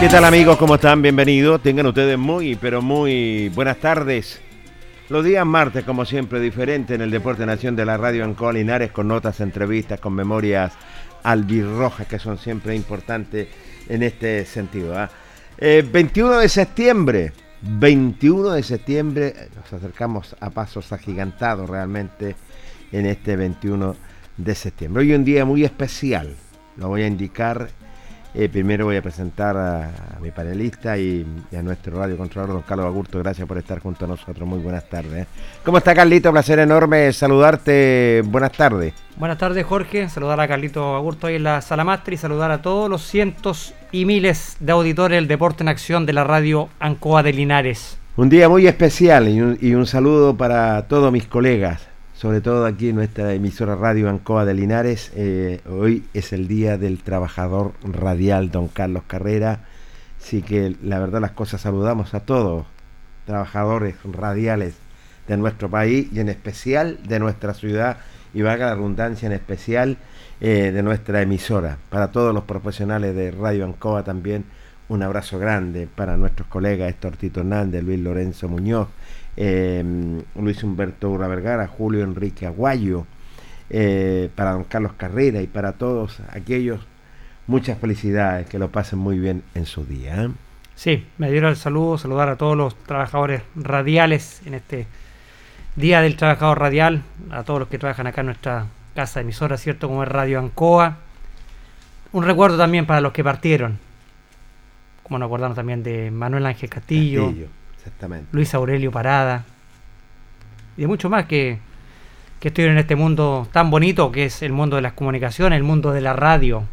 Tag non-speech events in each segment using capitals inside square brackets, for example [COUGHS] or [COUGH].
¿Qué tal amigos? ¿Cómo están? Bienvenidos. Tengan ustedes muy, pero muy buenas tardes. Los días martes, como siempre, diferente en el Deporte Nación de la Radio en Colinares, con notas, entrevistas, con memorias albirrojas que son siempre importantes en este sentido. 21 ¿ah? eh, de septiembre, 21 de septiembre, nos acercamos a pasos agigantados realmente en este 21 de septiembre. Hoy un día muy especial, lo voy a indicar eh, primero voy a presentar a, mi panelista y, a nuestro radio controlador, don Carlos Agurto. Gracias por estar junto a nosotros. Muy buenas tardes. ¿Cómo está, Carlito? Placer enorme saludarte. Buenas tardes. Buenas tardes, Jorge. Saludar a Carlito Agurto ahí en la sala máster y saludar a todos los cientos y miles de auditores del Deporte en Acción de la radio Ancoa de Linares. Un día muy especial y un saludo para todos mis colegas sobre todo aquí en nuestra emisora Radio Ancoa de Linares. Eh, hoy es el Día del Trabajador Radial, don Carlos Carrera. Así que la verdad las cosas saludamos a todos, trabajadores radiales de nuestro país y en especial de nuestra ciudad y valga la redundancia en especial eh, de nuestra emisora. Para todos los profesionales de Radio Ancoa también un abrazo grande para nuestros colegas Héctor Tito Hernández, Luis Lorenzo Muñoz, Em, Luis Humberto Ura Vergara, Julio Enrique Aguayo, eh, para don Carlos Carrera y para todos aquellos, muchas felicidades, que lo pasen muy bien en su día. ¿eh? Sí, me dieron el saludo, saludar a todos los trabajadores radiales en este Día del Trabajador Radial, a todos los que trabajan acá en nuestra casa emisora, ¿cierto? Como es Radio Ancoa. Un recuerdo también para los que partieron, como nos acordamos también de Manuel Ángel Castillo Exactamente. Luis Aurelio Parada. Y de mucho más que, que estuvieron en este mundo tan bonito que es el mundo de las comunicaciones, el mundo de la radio.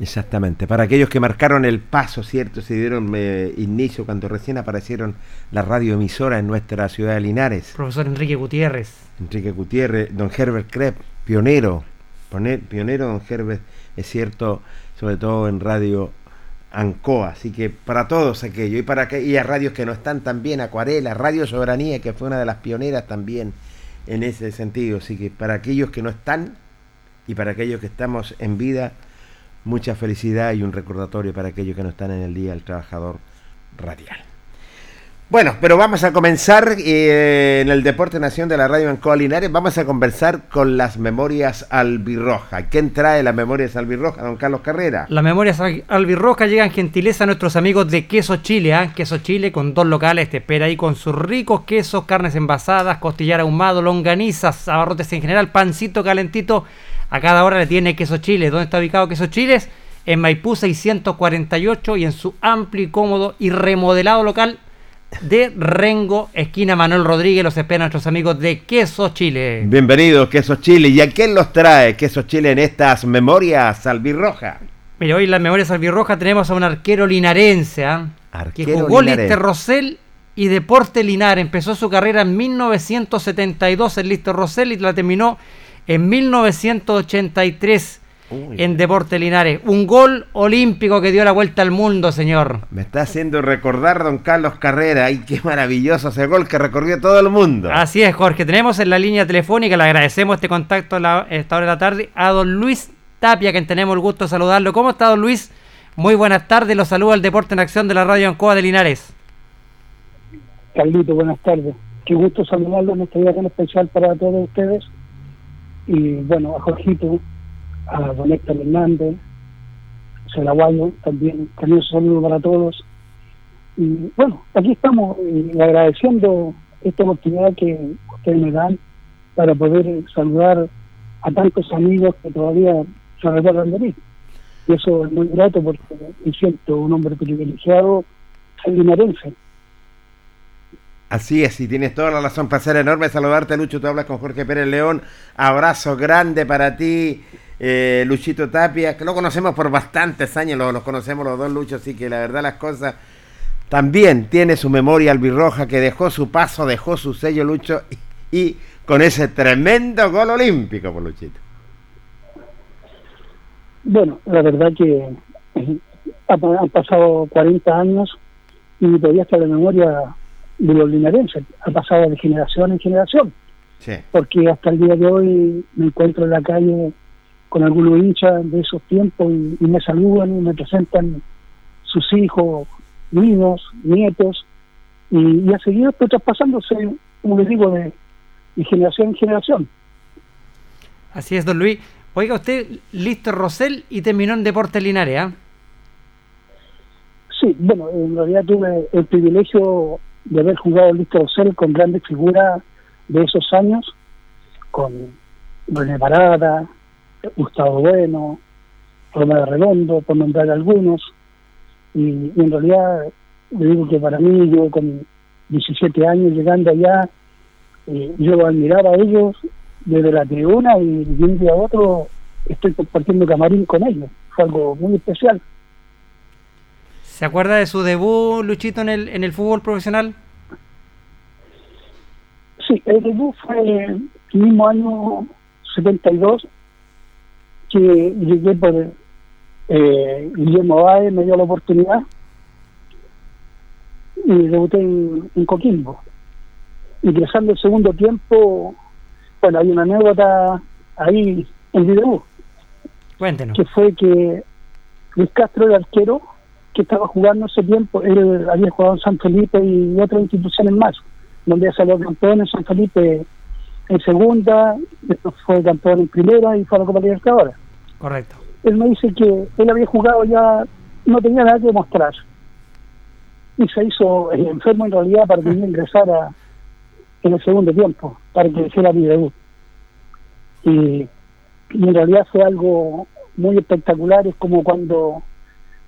Exactamente. Para aquellos que marcaron el paso, ¿cierto? Se dieron eh, inicio cuando recién aparecieron las radioemisoras en nuestra ciudad de Linares. Profesor Enrique Gutiérrez. Enrique Gutiérrez, don Herbert Krepp, pionero. Pionero, don Herbert, es cierto, sobre todo en radio ANCOA, así que para todos aquellos y para que, a radios que no están también, Acuarela, Radio Soberanía, que fue una de las pioneras también en ese sentido, así que para aquellos que no están y para aquellos que estamos en vida, mucha felicidad y un recordatorio para aquellos que no están en el Día del Trabajador Radial. Bueno, pero vamos a comenzar eh, en el Deporte Nación de la Radio en Coalinares. Vamos a conversar con las memorias albirroja. ¿Quién trae las memorias albirroja, don Carlos Carrera? Las memorias albirroja llegan gentileza a nuestros amigos de Queso Chile. ¿eh? Queso Chile con dos locales te espera ahí con sus ricos quesos, carnes envasadas, costillar ahumado, longanizas, abarrotes en general, pancito calentito. A cada hora le tiene Queso Chile. ¿Dónde está ubicado Queso Chile? En Maipú 648 y en su amplio y cómodo y remodelado local de Rengo, esquina Manuel Rodríguez. Los esperan nuestros amigos de Queso Chile. Bienvenidos, Queso Chile. ¿Y a quién los trae Queso Chile en estas memorias albirroja? Mira, hoy en las memorias albirroja tenemos a un arquero linarense, ¿ah? que jugó Lister Rosell y Deporte Linares. Empezó su carrera en 1972 en Lister Rosell y la terminó en 1983 en Deporte Linares. Un gol olímpico que dio la vuelta al mundo, señor. Me está haciendo recordar don Carlos Carrera. Ay, qué maravilloso ese gol que recorrió todo el mundo. Así es, Jorge. Tenemos en la línea telefónica, le agradecemos este contacto a esta hora de la tarde, a don Luis Tapia, quien tenemos el gusto de saludarlo. ¿Cómo está, don Luis? Muy buenas tardes. Los saluda el Deporte en Acción de la Radio Ancoa de Linares. Carlito, buenas tardes. Qué gusto saludarlo en este día tan especial para todos ustedes. Y bueno, a Jorgito, a don Héctor Hernández, Celaguayo, también, también un saludo para todos. Y bueno, aquí estamos agradeciendo esta oportunidad que ustedes me dan para poder saludar a tantos amigos que todavía se recuerdan de mí. Y eso es muy grato porque me siento un hombre privilegiado, soy linarense. Así es, y tienes toda la razón. Placer enorme saludarte, Lucho. Tú hablas con Jorge Pérez León. Abrazo grande para ti, eh, Luchito Tapia, que lo conocemos por bastantes años, los, conocemos los dos Luchos, así que la verdad las cosas también tiene su memoria albirroja que dejó su paso, dejó su sello Lucho y, con ese tremendo gol olímpico por Luchito. Bueno, la verdad que eh, han pasado 40 años y todavía está la memoria de los linarenses, ha pasado de generación en generación. Porque hasta el día de hoy me encuentro en la calle con algunos hinchas de esos tiempos y, me saludan y me presentan sus hijos, niños, nietos, y, a seguir estoy traspasándose, como les digo, de, generación en generación. Así es, don Luis. Oiga, usted listo Rosell y terminó en Deportes Linares, ¿ah? Sí, bueno, en realidad tuve el privilegio de haber jugado Listo Rosell con grandes figuras de esos años, con René Parada, Gustavo Bueno, Romero Redondo, por nombrar algunos. Y, en realidad, le digo que para mí, yo con 17 años llegando allá, eh, yo admiraba a ellos desde la tribuna y de un día a otro estoy compartiendo camarín con ellos. Fue algo muy especial. ¿Se acuerda de su debut, Luchito, en el, en el fútbol profesional? Sí, el debut fue el mismo año 72 que llegué por eh, Guillermo Baez, me dio la oportunidad y debuté en, Coquimbo. Ingresando el segundo tiempo, bueno, hay una anécdota ahí en debut. Cuéntenos. Que fue que Luis Castro, el arquero, que estaba jugando ese tiempo, él había jugado en San Felipe y otras instituciones más, donde salió campeón en San Felipe en segunda, después fue campeón en primera y fue a la Copa Libertadores. Correcto. Él me dice que él había jugado ya, no tenía nada que mostrar. Y se hizo eh, enfermo en realidad para que [LAUGHS] ingresar en el segundo tiempo, para que hiciera mi debut. Y, en realidad fue algo muy espectacular, es como cuando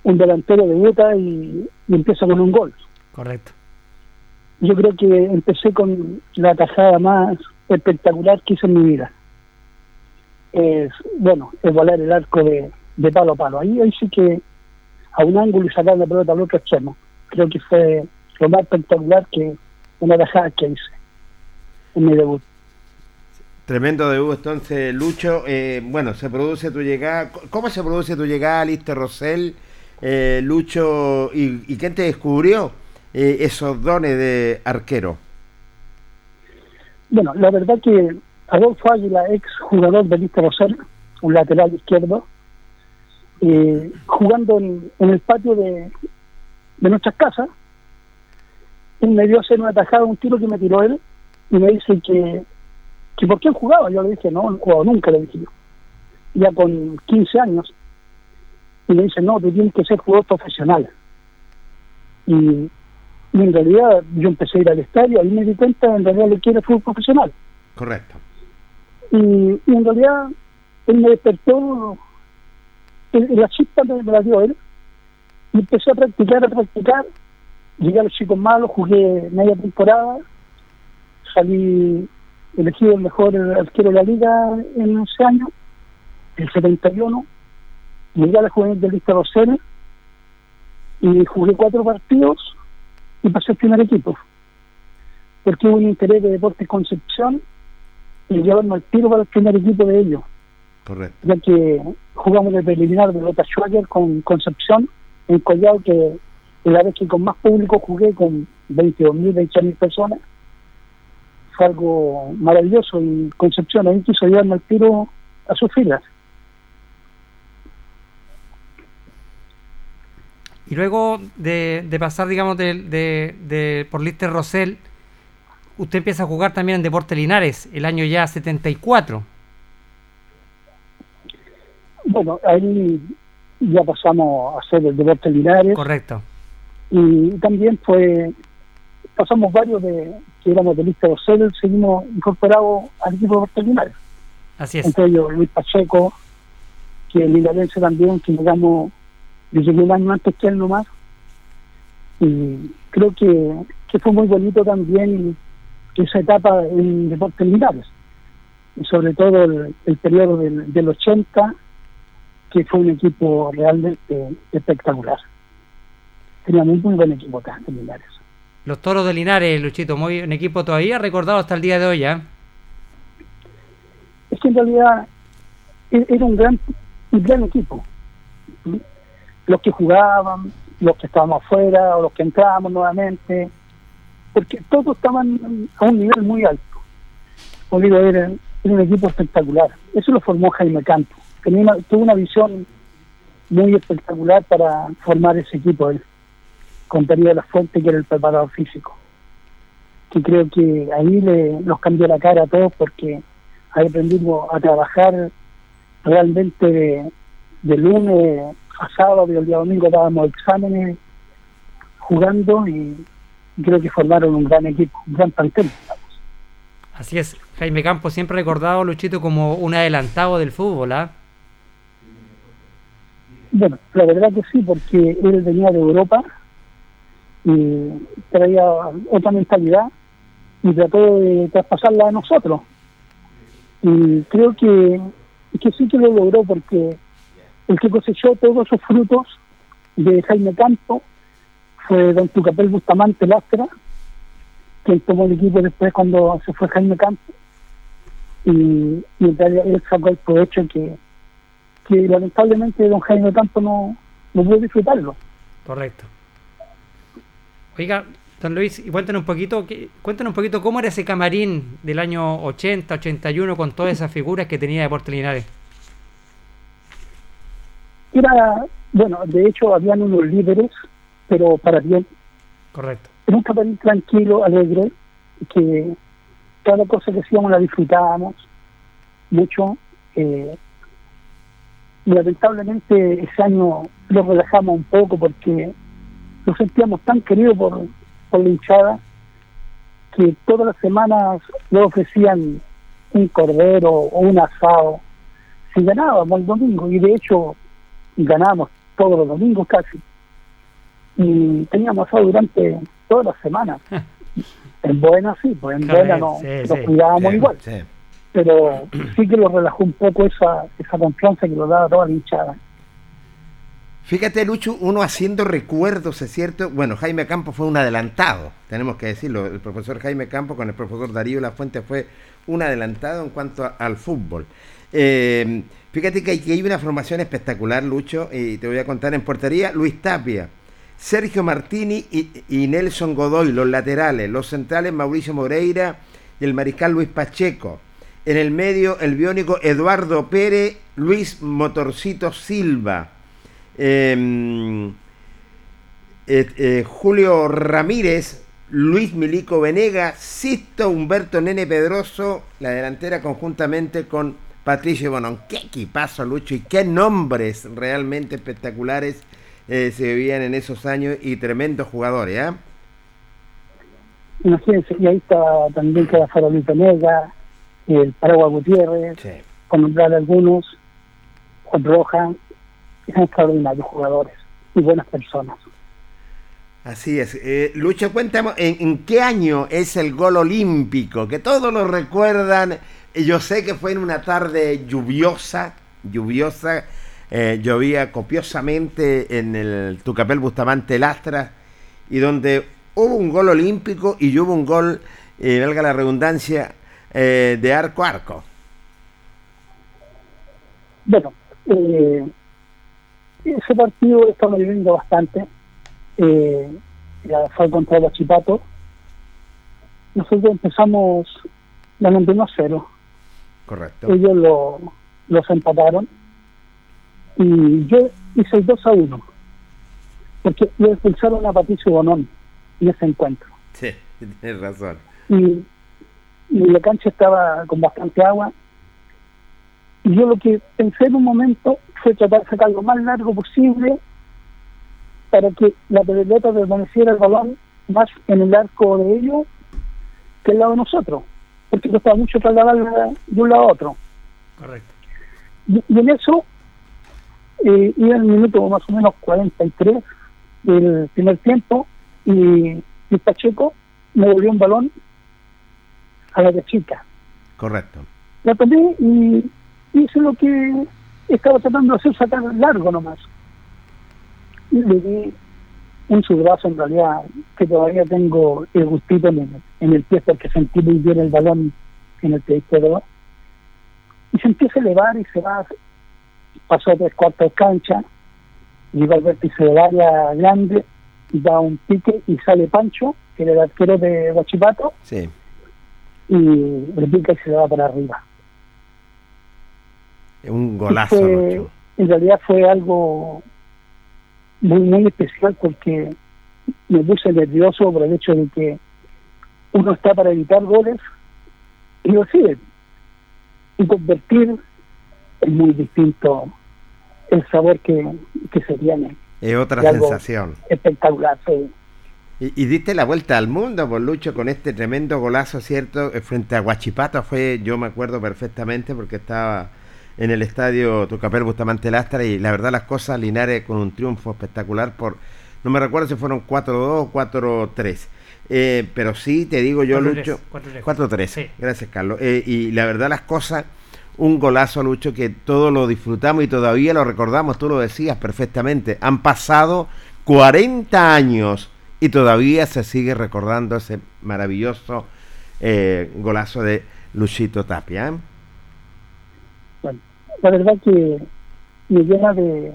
un delantero debuta y, y empieza con un gol. Correcto. Yo creo que empecé con la tajada más espectacular que hice en mi vida es, bueno, es volar el arco de, de palo a palo. Ahí, ahí sí que a un ángulo y sacar la pelota al otro extremo. Creo que fue lo más espectacular que una bajada que hice en mi debut. Tremendo debut entonces, Lucho. Eh, bueno, se produce tu llegada. ¿Cómo se produce tu llegada, Lister Rosell? Eh, Lucho, ¿y, ¿y, quién te descubrió eh, esos dones de arquero? Bueno, la verdad que Adolfo Águila, ex jugador de Víctor Rosell, un lateral izquierdo, eh, jugando en, el patio de, de nuestras casas, él me dio a hacer una tajada, un tiro que me tiró él, y me dice que, que por qué jugaba. Yo le dije, no, no jugado nunca, le dije yo. Ya con 15 años. Y me dice, no, tú tienes que ser jugador profesional. Y, en realidad yo empecé a ir al estadio, ahí me di cuenta en realidad le quiere fútbol profesional. Correcto. Y, en realidad él me despertó, la chispa me la dio él, y empecé a practicar, a practicar, llegué a los chicos malos, jugué media temporada, salí elegido el mejor arquero de la liga en ese año, el 71, llegué a la juvenil del Lista Rosena y jugué cuatro partidos y pasé al primer equipo. Porque hubo un interés de Deportes Concepción y llevarme al tiro para el primer equipo de ellos. Correcto. Ya que jugamos el preliminar de Lota Schwager con Concepción en Collado, que es la vez que con más público jugué con 22.000, 28.000 personas. Fue algo maravilloso y Concepción ahí quiso llevarme al tiro a sus filas. Y luego de, pasar, digamos, de, de, por Lister Rosell, usted empieza a jugar también en Deporte Linares, el año ya 74. Bueno, ahí ya pasamos a hacer el Deporte Linares. Correcto. Y también fue, pasamos varios de que éramos de Lister Rosell, seguimos incorporados al equipo de Deporte Linares. Así es. Entre ellos Luis Pacheco, que es linarense también, que llegamos yo llegué un año antes que él nomás. Y creo que, que fue muy bonito también esa etapa en deportes militares. Y sobre todo el, periodo del, del 80, que fue un equipo realmente espectacular. Teníamos un muy buen equipo acá en Linares. Los toros de Linares, Luchito, muy un equipo todavía recordado hasta el día de hoy, ¿ya? Es que en realidad e-, era un gran, un gran equipo los que jugaban, los que estábamos afuera o los que entrábamos nuevamente, porque todos estaban a un nivel muy alto. Olivo era, un equipo espectacular. Eso lo formó Jaime Campo. Tenía tuvo una visión muy espectacular para formar ese equipo él, con de la Fuente, que era el preparador físico. Que creo que ahí le, nos cambió la cara a todos porque ahí aprendimos a trabajar realmente de, de lunes a sábado y el día domingo dábamos exámenes jugando y creo que formaron un gran equipo, un gran plantel. Así es, Jaime Campos siempre recordado, Luchito, como un adelantado del fútbol, ¿ah? Bueno, la verdad que sí, porque él venía de Europa y traía otra mentalidad y trató de traspasarla a nosotros. Y creo que, que sí que lo logró porque el que cosechó todos esos frutos de Jaime Campo fue don Tucapel Bustamante Lastra, quien tomó el equipo después cuando se fue Jaime Campo. Y, y él sacó el provecho que, que lamentablemente don Jaime Campo no, no pudo disfrutarlo. Correcto. Oiga, don Luis, y cuéntanos un poquito, cuéntanos un poquito cómo era ese camarín del año 80, 81 con todas esas figuras que tenía de Porto Linares. Era, bueno, de hecho habían unos líderes, pero para bien. Correcto. Era un papel tranquilo, alegre, que cada cosa que hacíamos la disfrutábamos mucho. Eh, lamentablemente ese año lo relajamos un poco porque nos sentíamos tan queridos por, por la hinchada que todas las semanas nos ofrecían un cordero o un asado si ganábamos el domingo y de hecho ganábamos todos los domingos casi. Y teníamos asado durante todas las semanas. [LAUGHS] en buena sí, pues en buena no, nos cuidábamos igual. Pero sí que lo relajó un poco esa, esa confianza que lo daba toda la hinchada. Fíjate, Lucho, uno haciendo recuerdos, es cierto. Bueno, Jaime Campos fue un adelantado, tenemos que decirlo. El profesor Jaime Campos con el profesor Darío La Fuente fue un adelantado en cuanto al fútbol. Eh, Fíjate que hay, una formación espectacular, Lucho, y te voy a contar en portería, Luis Tapia, Sergio Martini y, Nelson Godoy, los laterales, los centrales Mauricio Moreira y el mariscal Luis Pacheco. En el medio, el biónico Eduardo Pérez, Luis Motorcito Silva. Em, eh, Julio Ramírez, Luis Milico Venega, Sisto Humberto Nene Pedroso, la delantera conjuntamente con Patricio Bonón. Qué equipazo, Lucho, y qué nombres realmente espectaculares eh, se vivían en esos años y tremendos jugadores, ¿ah? Imagínense, y ahí está también queda Farolito Nega, el Paraguay Gutiérrez, con nombrar algunos, Juan Roja, son extraordinarios jugadores y buenas personas. Así es. Eh, Lucho, cuéntame, ¿en, qué año es el gol olímpico? Que todos lo recuerdan. Yo sé que fue en una tarde lluviosa, lluviosa, eh, llovía copiosamente en el Tucapel Bustamante Lastra, y donde hubo un gol olímpico y hubo un gol, eh, valga la redundancia, eh, de arco a arco. Bueno, ese partido estamos viviendo bastante eh, fue contra el Chipato. Nosotros empezamos ganando 1 a 0. Correcto. Ellos lo, los empataron. Y yo hice el 2 a 1. Porque le expulsaron a Patricio Bonón en ese encuentro. Sí, [LAUGHS] tienes razón. Y, y la cancha estaba con bastante agua. Y yo lo que pensé en un momento fue tratar de sacar lo más largo posible para que la pelota permaneciera el balón más en el arco de ellos que el lado de nosotros, porque costaba mucho trasladarla de un lado a otro. Correcto. Y, en eso, eh, iba el minuto más o menos 43 del primer tiempo y, y Pacheco me volvió un balón a la de chica. Correcto. La tomé y hice lo que estaba tratando de hacer, sacar largo nomás y le di un subrazo en realidad que todavía tengo el gustito en el, en el pie porque sentí muy bien el balón en el pie izquierdo y se empieza a elevar y se va pasó tres cuartos de cancha y va al y del área grande da un pique y sale Pancho que era el arquero de Guachipato sí. y pica y se le va para arriba un golazo en realidad fue algo muy, muy especial porque me puse nervioso por el hecho de que uno está para evitar goles y lo sigue. Y convertir es muy distinto el sabor que, que se tiene. Es otra sensación. Espectacular, sí. Y, diste la vuelta al mundo, por Lucho, con este tremendo golazo, ¿cierto? Eh, frente a Guachipato fue, yo me acuerdo perfectamente porque estaba en el estadio Tucapel Bustamante Lastra y la verdad las cosas, Linares con un triunfo espectacular por, no me recuerdo si fueron 4-2 o 4-3. Eh, pero sí, te digo yo, Lucho. 4-3. Gracias, Carlos. Eh, y la verdad, las cosas, un golazo, Lucho, que todos lo disfrutamos y todavía lo recordamos, tú lo decías perfectamente. Han pasado 40 años y todavía se sigue recordando ese maravilloso eh, golazo de Luchito Tapia la verdad que me llena de,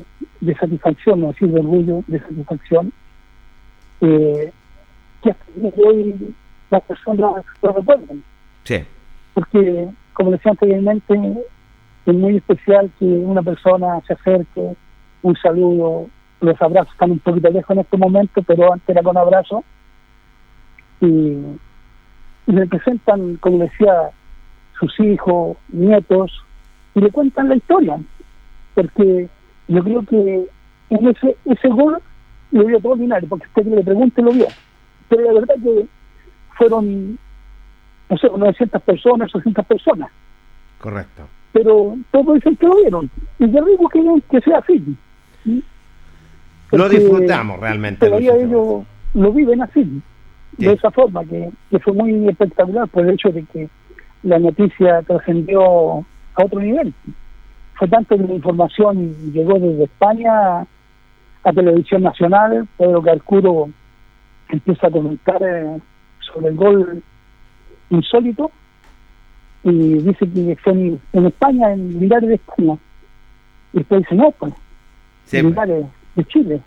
satisfacción, no decir de orgullo, de satisfacción, eh, que hoy las personas lo recuerden. Sí. Porque, como decía anteriormente, es muy especial que una persona se acerque, un saludo, los abrazos están un poquito lejos en este momento, pero antes era con abrazo, y, y me presentan, como decía, sus hijos, nietos, y le cuentan la historia, porque yo creo que en ese, ese gol lo vio todo ordinario, porque usted le pregunte lo vio. Pero la verdad que fueron, no sé, 900 personas, 800 personas. Correcto. Pero todos dicen que lo vieron. Y yo digo que, que sea así. lo disfrutamos realmente. Todavía ellos lo viven así, de esa forma, que, que fue muy espectacular por el hecho de que la noticia trascendió a otro nivel. Fue tanto que la información llegó desde España a Televisión Nacional, Pedro Carcuro empieza a comentar eh, sobre el gol insólito y dice que fue en, España, en Linares de España. Y después dice, no, pues, en pues. de Chile.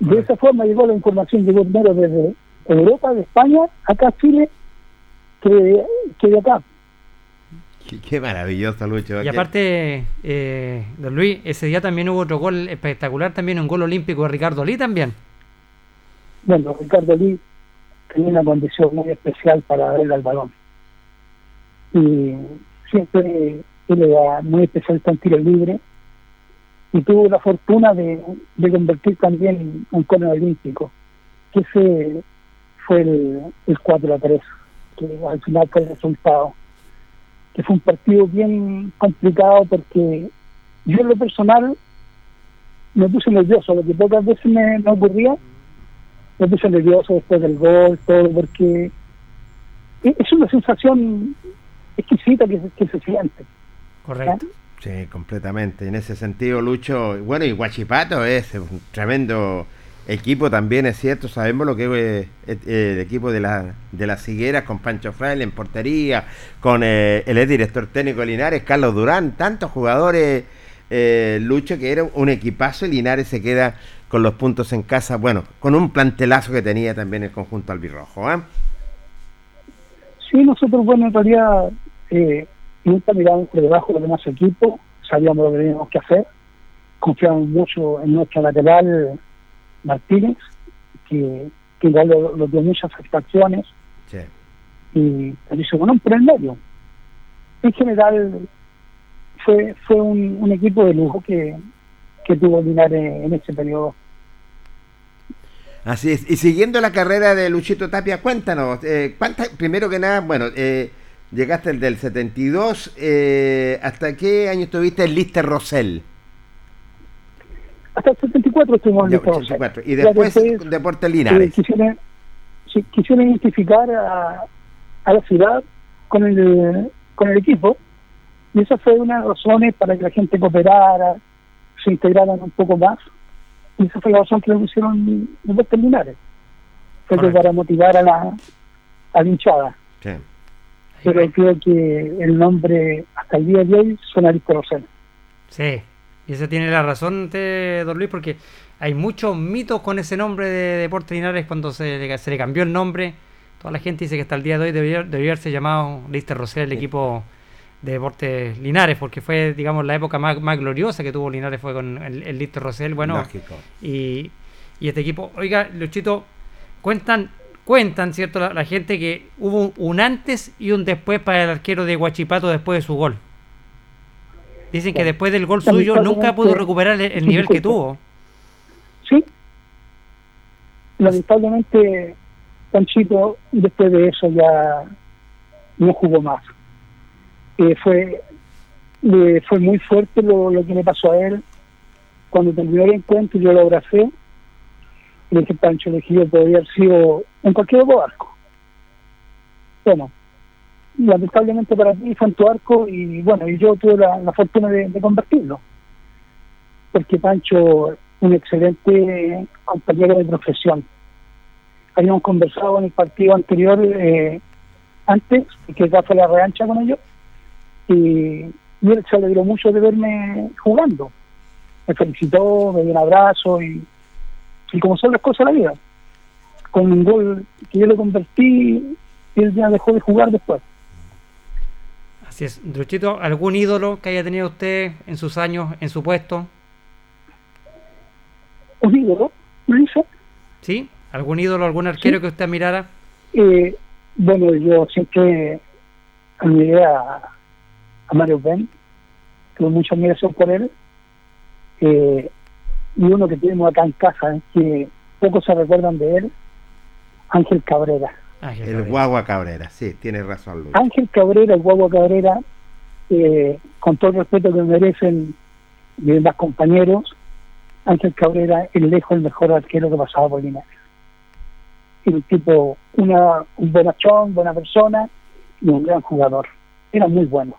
De esa forma llegó la información, llegó primero desde Europa, de España, acá a Chile, que, que de acá. Qué, maravilloso, Lucho. Y aparte, eh, don Luis, ese día también hubo otro gol espectacular, también un gol olímpico de Ricardo Lee también. Bueno, Ricardo Lee tenía una condición muy especial para darle al balón. Y siempre él era muy especial en tiro libre y tuvo la fortuna de, convertir también un cono olímpico, que ese fue el, el 4 a 3, que al final fue el resultado que fue un partido bien complicado porque yo en lo personal me puse nervioso, lo que pocas veces me, ocurría, me puse nervioso después del gol, todo, porque es una sensación exquisita que, que se siente. Correcto. Sí, completamente. En ese sentido, Lucho, bueno, y Guachipato es un tremendo equipo también, es cierto, sabemos lo que es eh, eh, el equipo de, la, de las Higueras con Pancho Fraile en portería, con eh, el ex director técnico de Linares, Carlos Durán, tantos jugadores, Lucho, que era un equipazo y Linares se queda con los puntos en casa, bueno, con un plantelazo que tenía también el conjunto albirrojo. ¿eh? Sí, nosotros, bueno, en realidad nunca miramos por debajo de los demás equipos, sabíamos lo que teníamos que hacer, confiamos mucho en nuestra lateral Martínez, que, que igual lo, dio muchas satisfacciones. Sí. Y hizo bueno, por el medio. En general, fue fue un, equipo de lujo que, que tuvo Linares en ese periodo. Así es. Y siguiendo la carrera de Luchito Tapia, cuéntanos, eh, primero que nada, bueno, eh, llegaste el del 72, eh, ¿hasta qué año estuviste en Lister Rosell? hasta el 74 estuvimos en el Y después, Deportes Linares. quisieron, quisieron identificar a, a, la ciudad con el, con el equipo y esa fue una de las razones para que la gente cooperara, se integraran un poco más. Y esa fue la razón que lo hicieron Deportes Linares. Fue para motivar a la, a la hinchada. Sí. Pero creo que el nombre hasta el día de hoy suena a Sí, y eso tiene la razón, de Don Luis, porque hay muchos mitos con ese nombre de Deportes Linares cuando se le, se le cambió el nombre. Toda la gente dice que hasta el día de hoy debió, haberse llamado Lister Rosell el equipo de Deportes Linares, porque fue, digamos, la época más, más gloriosa que tuvo Linares fue con el, el Lister Rosell. Bueno, y, y, este equipo, oiga, Luchito, cuentan, cuentan, ¿cierto? La, la gente que hubo un antes y un después para el arquero de Guachipato después de su gol. Dicen que después del gol suyo nunca pudo recuperar el, nivel que tuvo. Sí. Lamentablemente, Panchito después de eso ya no jugó más. Eh, fue fue muy fuerte lo, que le pasó a él. Cuando terminó el encuentro, yo lo abracé. Y le dije, Pancho, le dije, podría haber sido en cualquier otro arco. Bueno, lamentablemente para ti fue en tu arco y bueno, y yo tuve la, fortuna de, convertirlo. Porque Pancho, un excelente compañero de profesión. Habíamos conversado en el partido anterior, eh, antes, que ya fue la reancha con ellos, y, él se alegró mucho de verme jugando. Me felicitó, me dio un abrazo y, y como son las cosas de la vida. Con un gol que yo le convertí, él ya dejó de jugar después. Así es. Druchito, ¿algún ídolo que haya tenido usted en sus años en su puesto? ¿Un ídolo? ¿Me ¿Sí? ¿Algún ídolo, algún arquero que usted mirara? Eh, bueno, yo siempre admiré a, a Mario Ben, tuve mucha admiración por él. Eh, y uno que tenemos acá en casa, que pocos se recuerdan de él, Ángel Cabrera el Guagua Cabrera, sí, tiene razón. Ángel Cabrera, el Guagua Cabrera, eh, con todo el respeto que merecen mis demás compañeros, Ángel Cabrera es lejos el mejor arquero que pasaba por Linares. Era un tipo, una, un bonachón, buena persona y un gran jugador. Era muy bueno.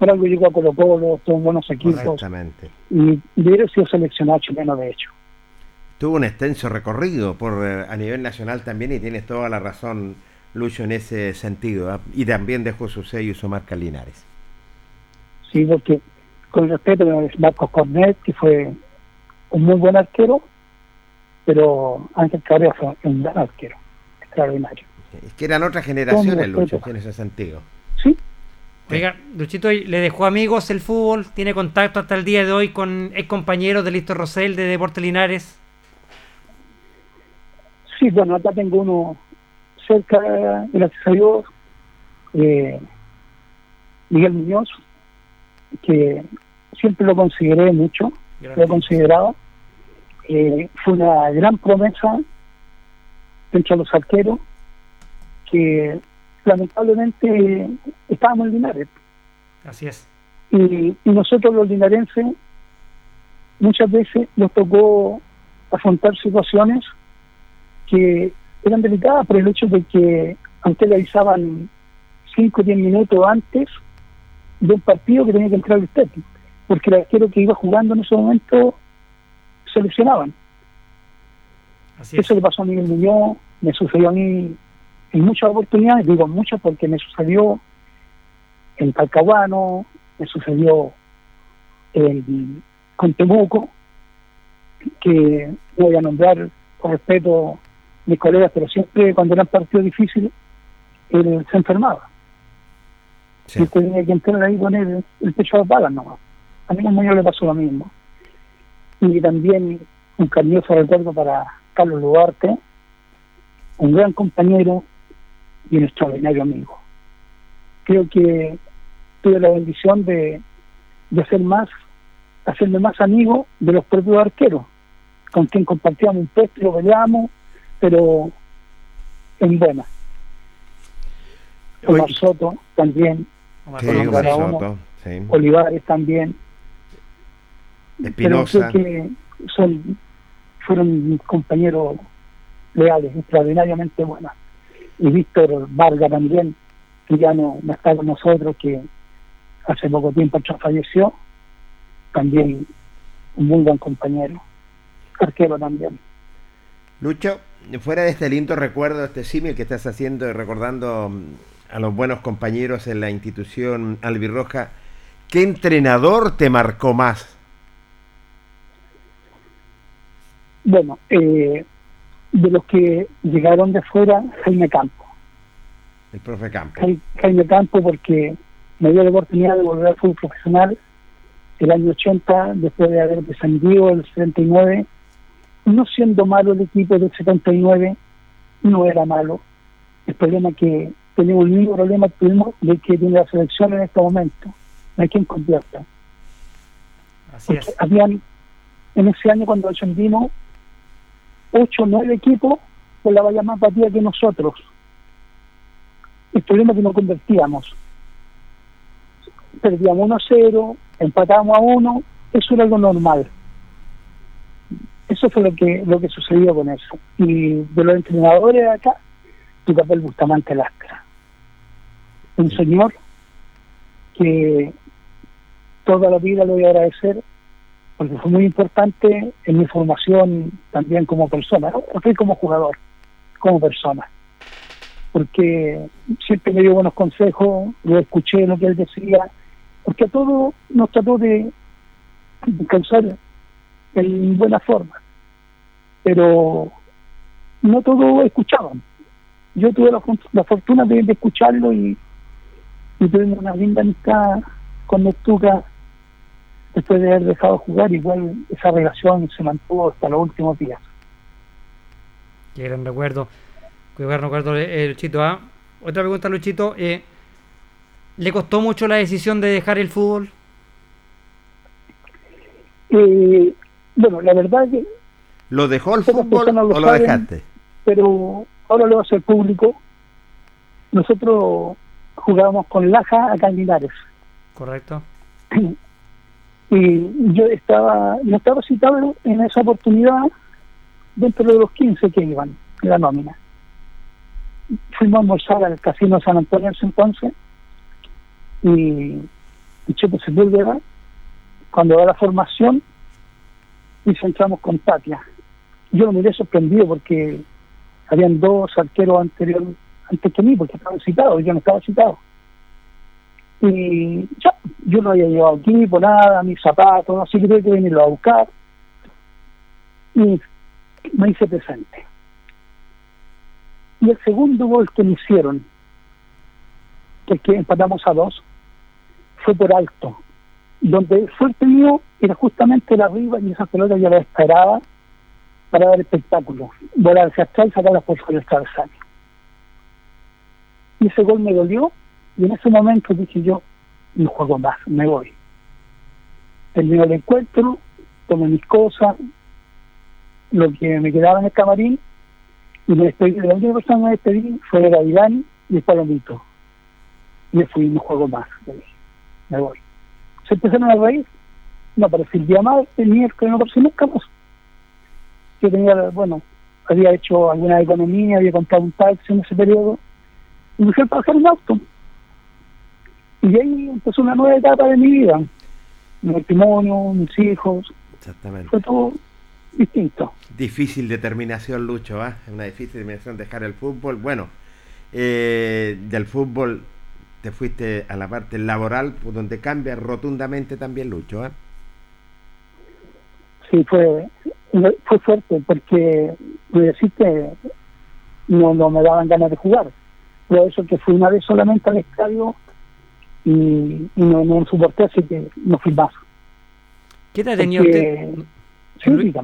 Por algo llegó a Colo Colo, tuvo buenos equipos. Y hubiera sido seleccionado chileno, de hecho tuvo un extenso recorrido por eh, a nivel nacional también y tienes toda la razón, Lucho, en ese sentido. ¿ah? Y también dejó su sello y su marca Linares. Sí, porque con respeto a Marcos Cornet, que fue un muy buen arquero, pero Ángel Cabrera fue un gran arquero, extraordinario. Es que eran otras generaciones, Lucho, en ese sentido. Sí. Oiga, Luchito, ¿le dejó amigos el fútbol? ¿Tiene contacto hasta el día de hoy con ex compañeros de Listo Rosell de Deportes Linares? Sí, bueno, acá tengo uno cerca, gracias a Dios, eh, Miguel Muñoz, que siempre lo consideré mucho, lo he considerado. Eh, fue una gran promesa dentro de los arqueros que lamentablemente estábamos en Linares. Así es. Y, y nosotros los linarenses muchas veces nos tocó afrontar situaciones que eran delicadas por el hecho de que a usted le avisaban 5 o 10 minutos antes de un partido que tenía que entrar usted, porque el arquero que iba jugando en ese momento se lesionaban. Así es. Eso le pasó a Miguel Muñoz, me sucedió a mí en muchas oportunidades, digo muchas porque me sucedió en Talcahuano, me sucedió en, con Temuco, que no voy a nombrar con respeto mis colegas, pero siempre cuando eran partidos difíciles, él se enfermaba. Sí. Y tenía que entrar ahí con él el pecho a las balas nomás. A mí Muñoz le pasó lo mismo. Y también un cariñoso recuerdo para Carlos Duarte, un gran compañero y un extraordinario amigo. Creo que tuve la bendición de, de hacer más, hacerme más amigo de los propios arqueros, con quien compartíamos un puesto y lo peleábamos, pero en buena. Omar Oye, Soto también, Omar sí, Soto. Omar Omar Soto. Soto, sí. Olivares también, pero Espinosa. creo que son, fueron mis compañeros leales, extraordinariamente buenos. Y Víctor Vargas también, que ya no, no está con nosotros, que hace poco tiempo atrás falleció, también un muy buen compañero, arquero también. Lucho, fuera de este lindo recuerdo, este símil que estás haciendo y recordando mm, a los buenos compañeros en la institución albirroja, ¿qué entrenador te marcó más? Bueno, eh, de los que llegaron de fuera, Jaime Campo. El profe Campo. Jai- Jaime Campo porque me dio la oportunidad de volver al fútbol profesional el año 80, después de haber descendido el 79, no siendo malo el equipo del 79, no era malo. El problema es que tenemos el mismo problema que tuvimos de que tiene la selección en este momento. No hay quien convierta. Así Porque es. habían, en ese año cuando ascendimos, ocho o nueve equipos con la valla más batida que nosotros. El problema es que no convertíamos. Perdíamos 1 a 0, empatábamos a 1, eso era algo normal. Eso fue lo que lo que sucedió con eso. Y de los entrenadores de acá, tu papel Bustamante Lastra. Un señor que toda la vida lo voy a agradecer porque fue muy importante en mi formación también como persona, fui como jugador, como persona, porque siempre me dio buenos consejos, lo escuché lo que él decía, porque a todos nos trató de, causar en buena forma, pero no todos escuchaban. Yo tuve la, la fortuna de, escucharlo y, y tuvimos una linda amistad con Nestuca después de haber dejado de jugar, igual esa relación se mantuvo hasta los últimos días. Qué gran recuerdo. Qué gran recuerdo, eh, Luchito. ¿ah? Otra pregunta, Luchito. eh, ¿Le costó mucho la decisión de dejar el fútbol? Eh, bueno, la verdad es que, ¿Lo dejó el fútbol o lo saben. dejaste? pero ahora lo va a hacer público. Nosotros jugábamos con Laja acá en Linares. Correcto. [CLEARS THROAT] y yo estaba no estaba citado en esa oportunidad dentro de los 15 que iban la nómina. Fuimos a almorzar al Casino San Antonio en ese entonces y, y Chepo Sepúlveda, cuando da la formación, y entramos con Tapia. Yo me miré sorprendido porque habían dos arqueros anterior, antes que mí, porque estaban citados, yo no estaba citado y ya, yo no había llevado equipo, nada, mis zapatos, así que tuve que venirlo a buscar y me hice presente. Y el segundo gol que me hicieron, que es que empatamos a dos, fue por alto. Donde fuerte mío era justamente la arriba y esa pelota ya la esperaba para dar espectáculo. Volar hacia atrás y sacarla por sobre el travesaño. Y ese gol me dolió y en ese momento dije yo, no juego más, me voy. Terminó el encuentro, tomé mis cosas, lo que me quedaba en el camarín y me despedí. La única persona que me despedí fue el Gavilán y el Palomito. Y me fui, no juego más. Me voy. Se empezaron a reír, no apareció el día más, el miércoles no apareció nunca más. Yo tenía, bueno, había hecho alguna economía, había comprado un taxi en ese periodo, y me fui a trabajar en auto. Y ahí empezó una nueva etapa de mi vida. Mi matrimonio, mis hijos. Exactamente. Fue todo distinto. Difícil determinación, Lucho. Es una difícil determinación dejar el fútbol. Bueno, eh, del fútbol te fuiste a la parte laboral, donde cambia rotundamente también, Lucho, ¿ah? Sí, fue, fue fuerte, porque me decís que no, no me daban ganas de jugar. Por eso que fui una vez solamente al estadio y, y no, no soporté, así que no fui más. ¿Qué edad tenía usted? Sí, Luis-.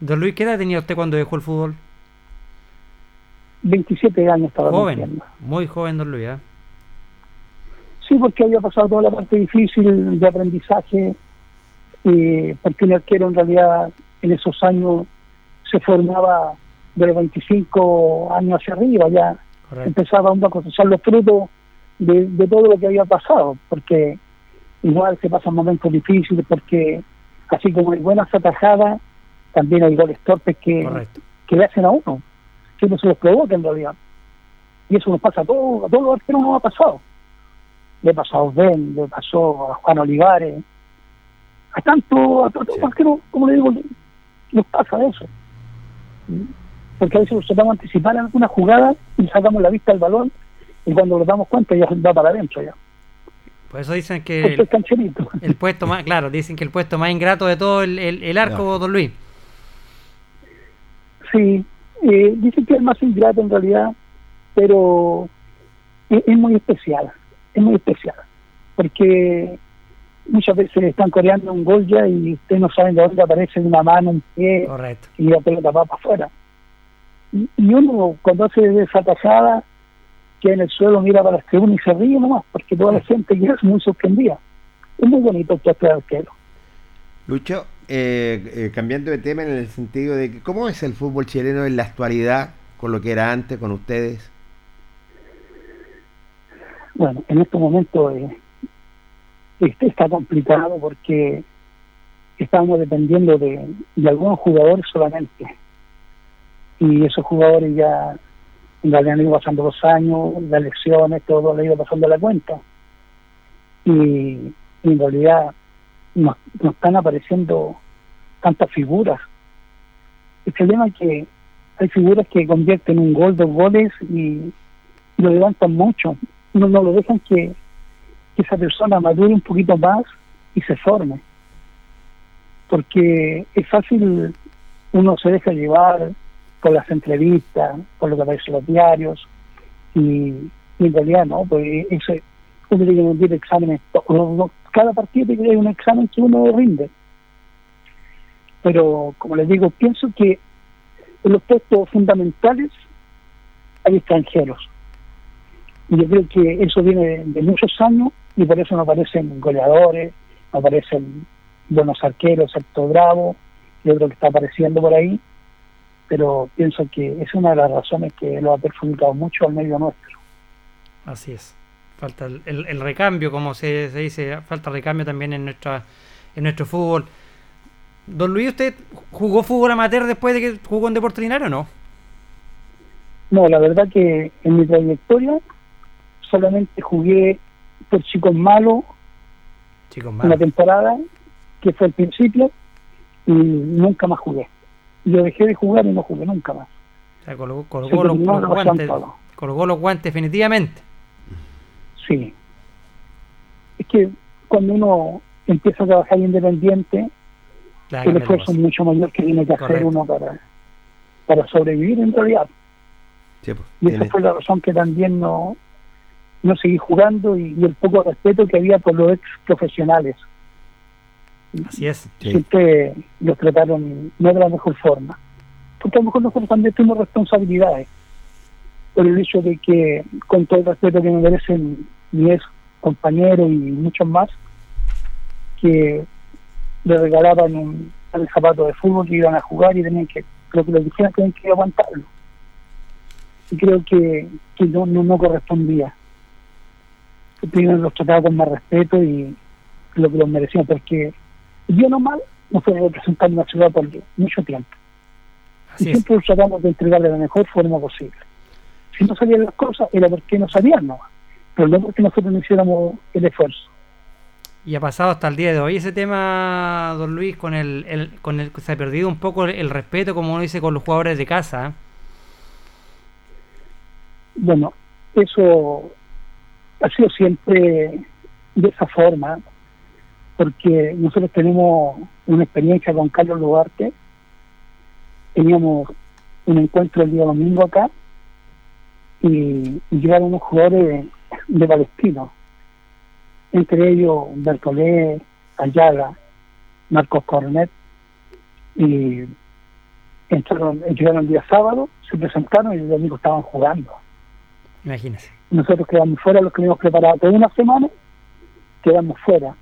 Don Luis, ¿qué edad tenía usted cuando dejó el fútbol? 27 años estaba Joven, muy joven, don Luis. ¿eh? Sí, porque había pasado toda la parte difícil de aprendizaje, eh, porque un arquero en realidad en esos años se formaba de los 25 años hacia arriba, ya Correcto. empezaba uno a cosechar los frutos de, de todo lo que había pasado, porque igual se pasan momentos difíciles, porque así como hay buenas atajadas, también hay goles torpes que, Correcto. que le hacen a uno, que no se los provoca en realidad. Y eso nos pasa a todos, a todos los arqueros nos ha pasado. Le pasó a Osben, le pasó a Juan Olivares, a tanto, a tantos Sí. arqueros, como le digo, nos pasa eso. Porque a veces nos tratamos de anticipar alguna jugada y sacamos la vista al balón y cuando nos damos cuenta ya va para adentro ya. Por eso dicen que el, el puesto más, claro, dicen que el puesto más ingrato de todo el, el, el arco, No. don Luis. Sí, eh, dicen que es más ingrato en realidad, pero es, es muy especial, es muy especial, porque muchas veces están coreando un gol ya y ustedes no saben de dónde aparece una mano, un pie Correcto. y la pelota va para afuera. Y, y uno cuando hace esa que en el suelo mira para las tribunas y se ríe nomás, porque toda la gente queda muy sorprendida. Es muy bonito el teatro de arquero. Lucho, eh, eh, cambiando de tema en el sentido de que, ¿cómo es el fútbol chileno en la actualidad con lo que era antes, con ustedes? Bueno, en estos momentos eh, este está complicado porque estamos dependiendo de, de algunos jugadores solamente. Y esos jugadores ya realidad han ido pasando los años, las lesiones, todo le ha ido pasando la cuenta. Y, en realidad no, no están apareciendo tantas figuras. El problema es que hay figuras que convierten un gol, dos goles y, lo levantan mucho. No, no lo dejan que esa persona madure un poquito más y se forme. Porque es fácil, uno se deja llevar por las entrevistas, por lo que aparece los diarios, y, y en realidad no, pues eso, uno tiene que rendir exámenes, cada partido tiene haber un examen que uno rinde. Pero, como les digo, pienso que en los puestos fundamentales hay extranjeros. Y yo creo que eso viene de, muchos años y por eso no aparecen goleadores, no aparecen buenos arqueros, excepto Bravo, yo creo que está apareciendo por ahí, pero pienso que es una de las razones que lo ha perjudicado mucho al medio nuestro. Así es. Falta el, el- el recambio, como se, se dice, falta recambio también en nuestra en nuestro fútbol. Don Luis, ¿usted jugó fútbol amateur después de que jugó en Deportes Linares o no? No, la verdad que en mi trayectoria solamente jugué por chicos malos una temporada, que fue el principio, y nunca más jugué. Yo dejé de jugar y no jugué nunca más. O sea, colgó, Se los, guantes. todo. Colgó los guantes definitivamente. Sí. Es que cuando uno empieza a trabajar independiente, La el esfuerzo es mucho mayor que tiene que hacer uno para, para sobrevivir en realidad. Sí, pues, Y esa tiene- fue la razón que también no no seguí jugando y, el poco respeto que había por los ex profesionales. Así es. Siempre los trataron no de la mejor forma. Porque a lo mejor nosotros también tenemos responsabilidades por el hecho de que, con todo el respeto que me merecen mi ex compañeros y muchos más, que le regalaban un, el zapato de fútbol que iban a jugar y tenían que, creo que lo dijeron, tenían que aguantarlo. Y creo que, que no, no, correspondía. Primero los trataba con más respeto y lo que los merecían, porque yo nomás no fue representar una ciudad por mucho tiempo. y siempre tratamos de entregarle la mejor forma posible. Si no salían las cosas, era porque no salían nomás, pero no porque nosotros no hiciéramos el esfuerzo. Y ha pasado hasta el día de hoy ese tema, don Luis, con el, el con el se ha perdido un poco el, respeto, como uno dice, con los jugadores de casa. ¿eh? Bueno, eso ha sido siempre de esa forma, porque nosotros tenemos una experiencia con Carlos Luarte, teníamos un encuentro el día domingo acá y, llegaron unos jugadores de, de Palestino entre ellos Bertolé, Ayala, Marcos Cornet, y entraron, llegaron el día sábado, se presentaron y el domingo estaban jugando. Imagínese. Nosotros quedamos fuera, los que habíamos preparado toda una semana, quedamos fuera.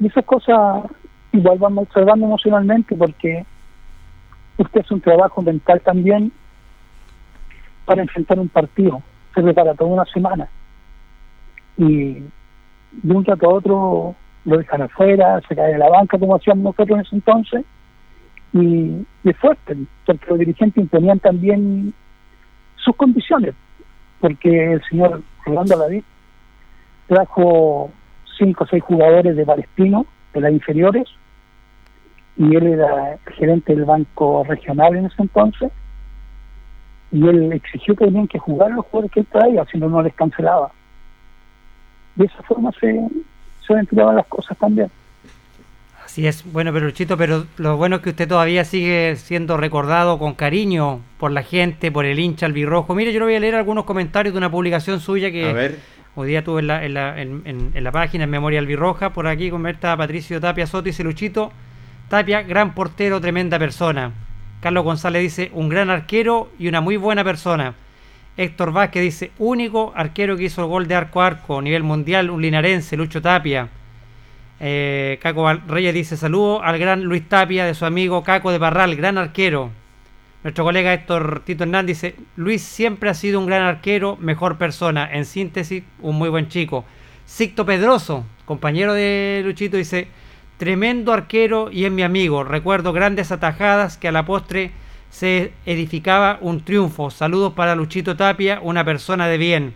Y esas cosas igual vamos observando emocionalmente porque usted hace un trabajo mental también para enfrentar un partido. Se prepara toda una semana. Y de un rato a otro lo dejan afuera, se cae de la banca como hacíamos nosotros en ese entonces, y, es fuerte, porque los dirigentes imponían también sus condiciones, porque el señor Rolando David trajo cinco o seis jugadores de Palestino, de las inferiores, y él era el gerente del banco regional en ese entonces, y él exigió que tenían que jugar los jugadores que él traía, si no, no les cancelaba de esa forma se, se ventilaban las cosas también. Así es, bueno, pero Chito, pero lo bueno es que usted todavía sigue siendo recordado con cariño por la gente, por el hincha albirrojo. Mire, yo le voy a leer algunos comentarios de una publicación suya que hoy día tuve en la, en la, en, la página en Memoria Albirroja. Por aquí converta Patricio Tapia Soto y Luchito. Tapia, gran portero, tremenda persona. Carlos González dice, un gran arquero y una muy buena persona. Héctor Vázquez dice, único arquero que hizo el gol de arco a arco, nivel mundial, un linarense, Lucho Tapia. Eh, Caco Reyes dice, saludo al gran Luis Tapia, de su amigo Caco de Barral, gran arquero. Nuestro colega Héctor Tito Hernández dice, Luis siempre ha sido un gran arquero, mejor persona, en síntesis, un muy buen chico. Sicto Pedroso, compañero de Luchito, dice, tremendo arquero y es mi amigo. Recuerdo grandes atajadas que a la postre se edificaba un triunfo. Saludos para Luchito Tapia, una persona de bien.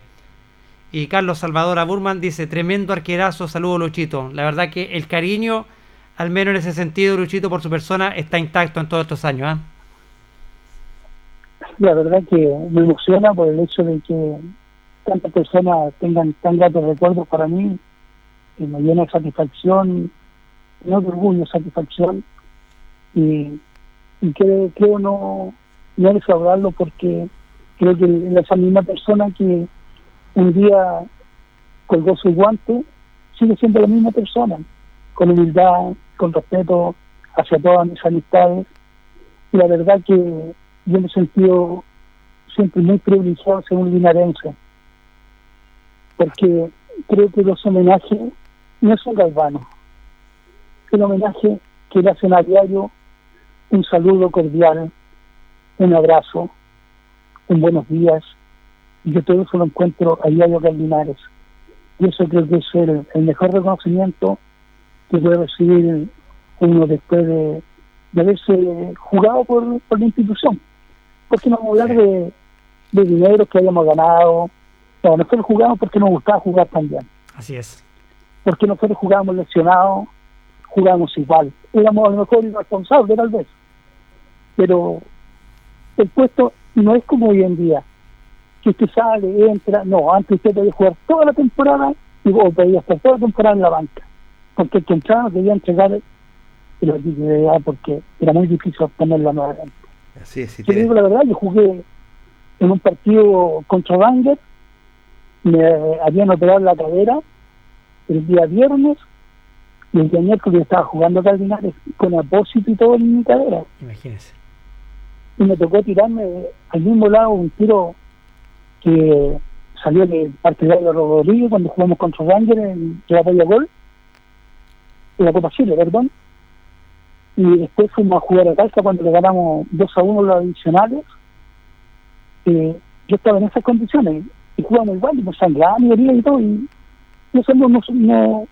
Y Carlos Salvador Aburman dice, tremendo arquerazo, saludos Luchito. La verdad que el cariño, al menos en ese sentido, Luchito, por su persona, está intacto en todos estos años. ¿ah? La verdad que me emociona por el hecho de que tantas personas tengan tan gratos recuerdos para mí, y me llena de satisfacción, no de orgullo, satisfacción. Y y que creo no, no defraudarlo porque creo que esa misma persona que un día colgó su guante sigue siendo la misma persona, con humildad, con respeto hacia todas mis amistades. Y la verdad que yo me he sentido siempre muy privilegiado ser un linarense, porque creo que los homenajes no son galvanos, el homenaje que le hacen a diario un saludo cordial, un abrazo, un buenos días, y yo todo eso lo encuentro a diario Linares. Y eso creo que es el, mejor reconocimiento que puede recibir uno después de, haberse jugado por, la institución. Porque no vamos a hablar de, dinero que hayamos ganado. No, nosotros jugamos porque nos gustaba jugar también. Así es. Porque nosotros jugábamos lesionados, jugábamos igual. Éramos a lo mejor irresponsables tal vez pero el puesto no es como hoy en día, que usted sale, entra, no, antes usted podía jugar toda la temporada y vos podía estar toda la temporada en la banca, porque el que entraba debía entregar la porque era muy difícil obtenerla nuevamente. Así es, si digo la verdad, yo jugué en un partido contra Banger me habían operado la cadera el día viernes y el día miércoles estaba jugando Cardinales con apósito y todo en mi cadera. Imagínese. Y me tocó tirarme al mismo lado un tiro que salió del partidario Rodríguez cuando jugamos contra Ranger en la Gol, en la Copa Chile, perdón. Y después fuimos a jugar a Calca cuando le ganamos 2 a 1 los adicionales. Eh, yo estaba en esas condiciones y jugamos igual, y me sangraba mi herida y todo. Y eso no, no, no,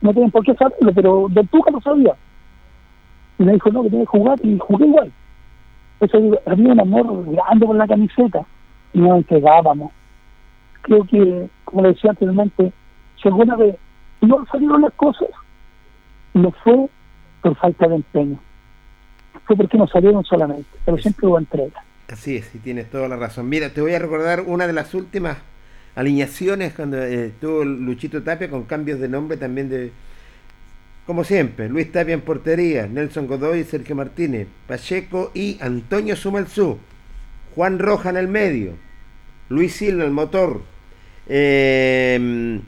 no tienen por qué saberlo, pero Del Tuca lo sabía. Y me dijo, no, que tenía que jugar y jugué igual. Eso había un amor grande por la camiseta y nos entregábamos creo que, como le decía anteriormente, si alguna vez no salieron las cosas, no fue por falta de empeño, fue porque no salieron solamente, pero siempre hubo entrega. Así es, y tienes toda la razón. Mira, te voy a recordar una de las últimas alineaciones cuando eh, estuvo Luchito Tapia con cambios de nombre también de, como siempre, Luis Tapia en portería, Nelson Godoy, Sergio Martínez, Pacheco y Antonio Sumalzú, Juan Roja en el medio, Luis Silva el motor, eh,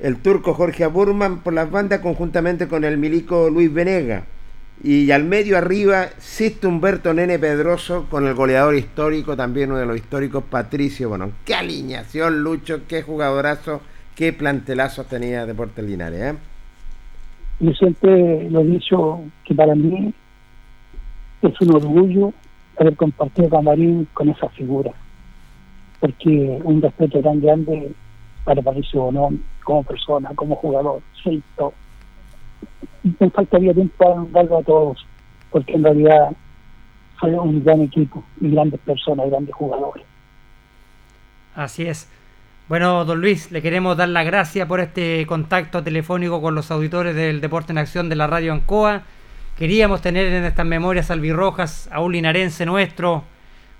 el turco Jorge Aburman por las bandas conjuntamente con el milico Luis Venega. Y al medio arriba, Sisto Humberto Nene Pedroso con el goleador histórico, también uno de los históricos, Patricio Bueno, Qué alineación, Lucho, qué jugadorazo, qué plantelazo tenía Deportes Linares. ¿eh? Yo siempre lo he dicho que para mí es un orgullo haber compartido camarín con esa figura porque un respeto tan grande para Patricio Bonón como persona, como jugador, sí, todo. Me faltaría tiempo para darlo a todos, porque en realidad fue un gran equipo y grandes personas, grandes jugadores. Así es. Bueno, don Luis, le queremos dar las gracias por este contacto telefónico con los auditores del Deporte en Acción de la Radio Ancoa. Queríamos tener en estas memorias albirrojas a un linarense nuestro,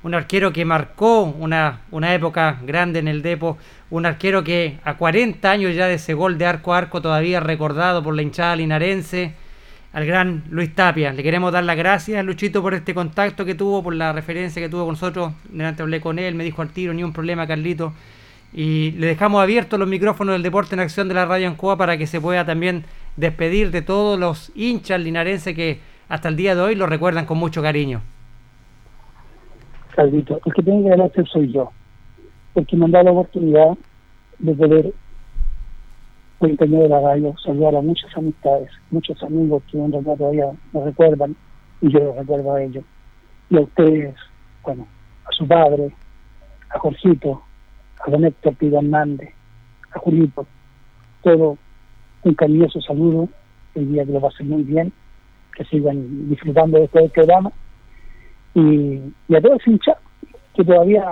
un arquero que marcó una, una época grande en el Depo, un arquero que a 40 años ya de ese gol de arco a arco todavía recordado por la hinchada linarense, al gran Luis Tapia. Le queremos dar las gracias, Luchito, por este contacto que tuvo, por la referencia que tuvo con nosotros. Delante hablé con él, me dijo al tiro, ni un problema, Carlito. Y le dejamos abiertos los micrófonos del Deporte en Acción de la Radio Ancoa para que se pueda también despedir de todos los hinchas linarenses que hasta el día de hoy lo recuerdan con mucho cariño el que tiene que agradecer soy yo, porque me han dado la oportunidad de poder, por intermedio de la radio, saludar a muchas amistades, muchos amigos que en realidad todavía me recuerdan y yo los recuerdo a ellos. Y a ustedes, bueno, a su padre, a Jorgito, a Don Héctor Pido Hernández, a Julito, todo un cariñoso saludo, el día que lo pasen muy bien, que sigan disfrutando de este programa y, a todos hinchas que todavía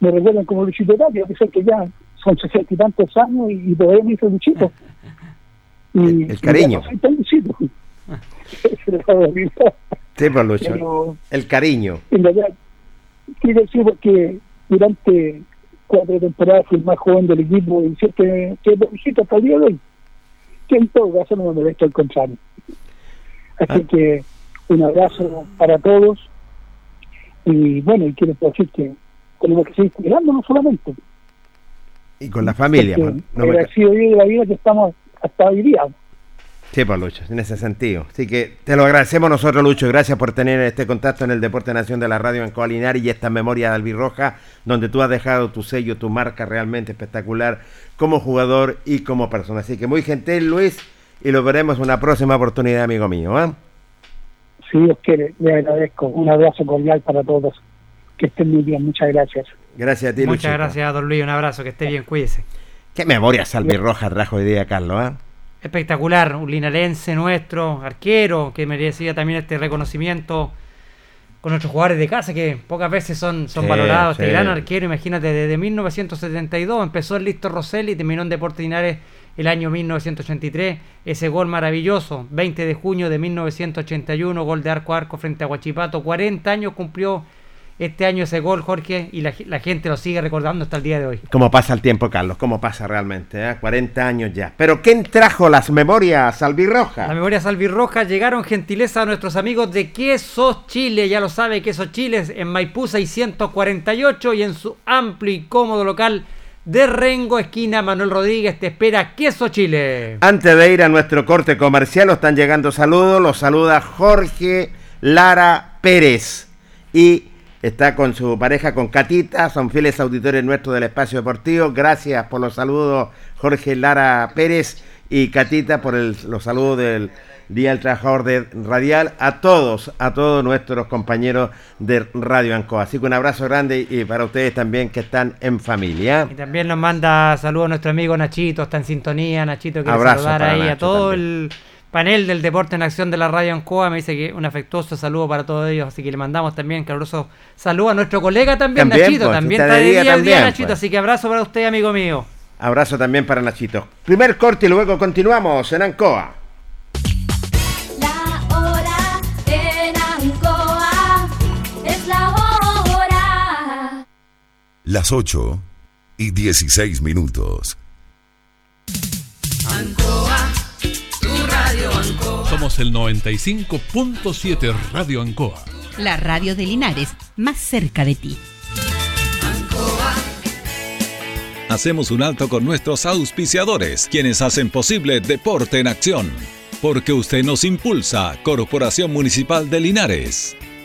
me recuerdan como Luchito Tapia, a pesar que ya son sesenta y tantos años y, todavía me hizo Luchito. [LAUGHS] Y, el, cariño. [LAUGHS] sí, Lucho. el cariño. En verdad, quiero decir porque durante cuatro temporadas fui el más joven del equipo y siempre que Luchito hasta el día de hoy. Que en todo caso no me molesta el contrario. Así ah. que un abrazo para todos y bueno, y quiero decir que tenemos que seguir cuidando no solamente. Y con la familia. Pues, no me... sido de la vida que estamos hasta hoy día. Sí, pues Lucho, en ese sentido. Así que te lo agradecemos nosotros, Lucho. Gracias por tener este contacto en el Deporte Nación de la Radio en Coalinar y esta memoria de Albirroja, donde tú has dejado tu sello, tu marca realmente espectacular como jugador y como persona. Así que muy gentil, Luis, y lo veremos en una próxima oportunidad, amigo mío. ¿eh? Si Dios quiere, le agradezco. Un abrazo cordial para todos. Que estén muy bien, muchas gracias. Gracias a ti, Muchas gracias, don Luis. Un abrazo, que esté bien, cuídese. Qué memoria salvirroja trajo hoy día, Carlos. ¿eh? Espectacular, un linarense nuestro, arquero, que merecía también este reconocimiento con nuestros jugadores de casa, que pocas veces son, son valorados. Este gran arquero, imagínate, desde 1972 empezó el Listo Rosselli y terminó en Deportes Linares el año 1983, ese gol maravilloso, 20 de junio de 1981, gol de arco a arco frente a Huachipato, 40 años cumplió este año ese gol, Jorge, y la, gente lo sigue recordando hasta el día de hoy. ¿Cómo pasa el tiempo, Carlos? ¿Cómo pasa realmente? Eh? 40 años ya. Pero ¿quién trajo las memorias albirrojas? Las memorias albirrojas llegaron gentileza a nuestros amigos de Quesos Chile, ya lo sabe, Quesos Chile en Maipú 648 y en su amplio y cómodo local de Rengo, esquina Manuel Rodríguez, te espera Queso Chile. Antes de ir a nuestro corte comercial, están llegando saludos. Los saluda Jorge Lara Pérez. Y está con su pareja, con Catita. Son fieles auditores nuestros del espacio deportivo. Gracias por los saludos, Jorge Lara Pérez y Catita, por los saludos del Día del Trabajador de Radial, a todos, a todos nuestros compañeros de Radio Ancoa. Así que un abrazo grande y para ustedes también que están en familia. Y también nos manda saludos a nuestro amigo Nachito, está en sintonía, Nachito, quiere saludar ahí a todo el panel del Deporte en Acción de la Radio Ancoa. Me dice que un afectuoso saludo para todos ellos, así que le mandamos también caluroso saludo a nuestro colega también, Nachito, pues, también está de día, día Nachito, pues. así que abrazo para usted, amigo mío. Abrazo también para Nachito. Primer corte y luego continuamos en Ancoa. Las 8 y 16 minutos. Ancoa, tu radio Ancoa. Somos el 95.7 Radio Ancoa. La radio de Linares, más cerca de ti. Hacemos un alto con nuestros auspiciadores, quienes hacen posible Deporte en Acción. Porque usted nos impulsa, Corporación Municipal de Linares.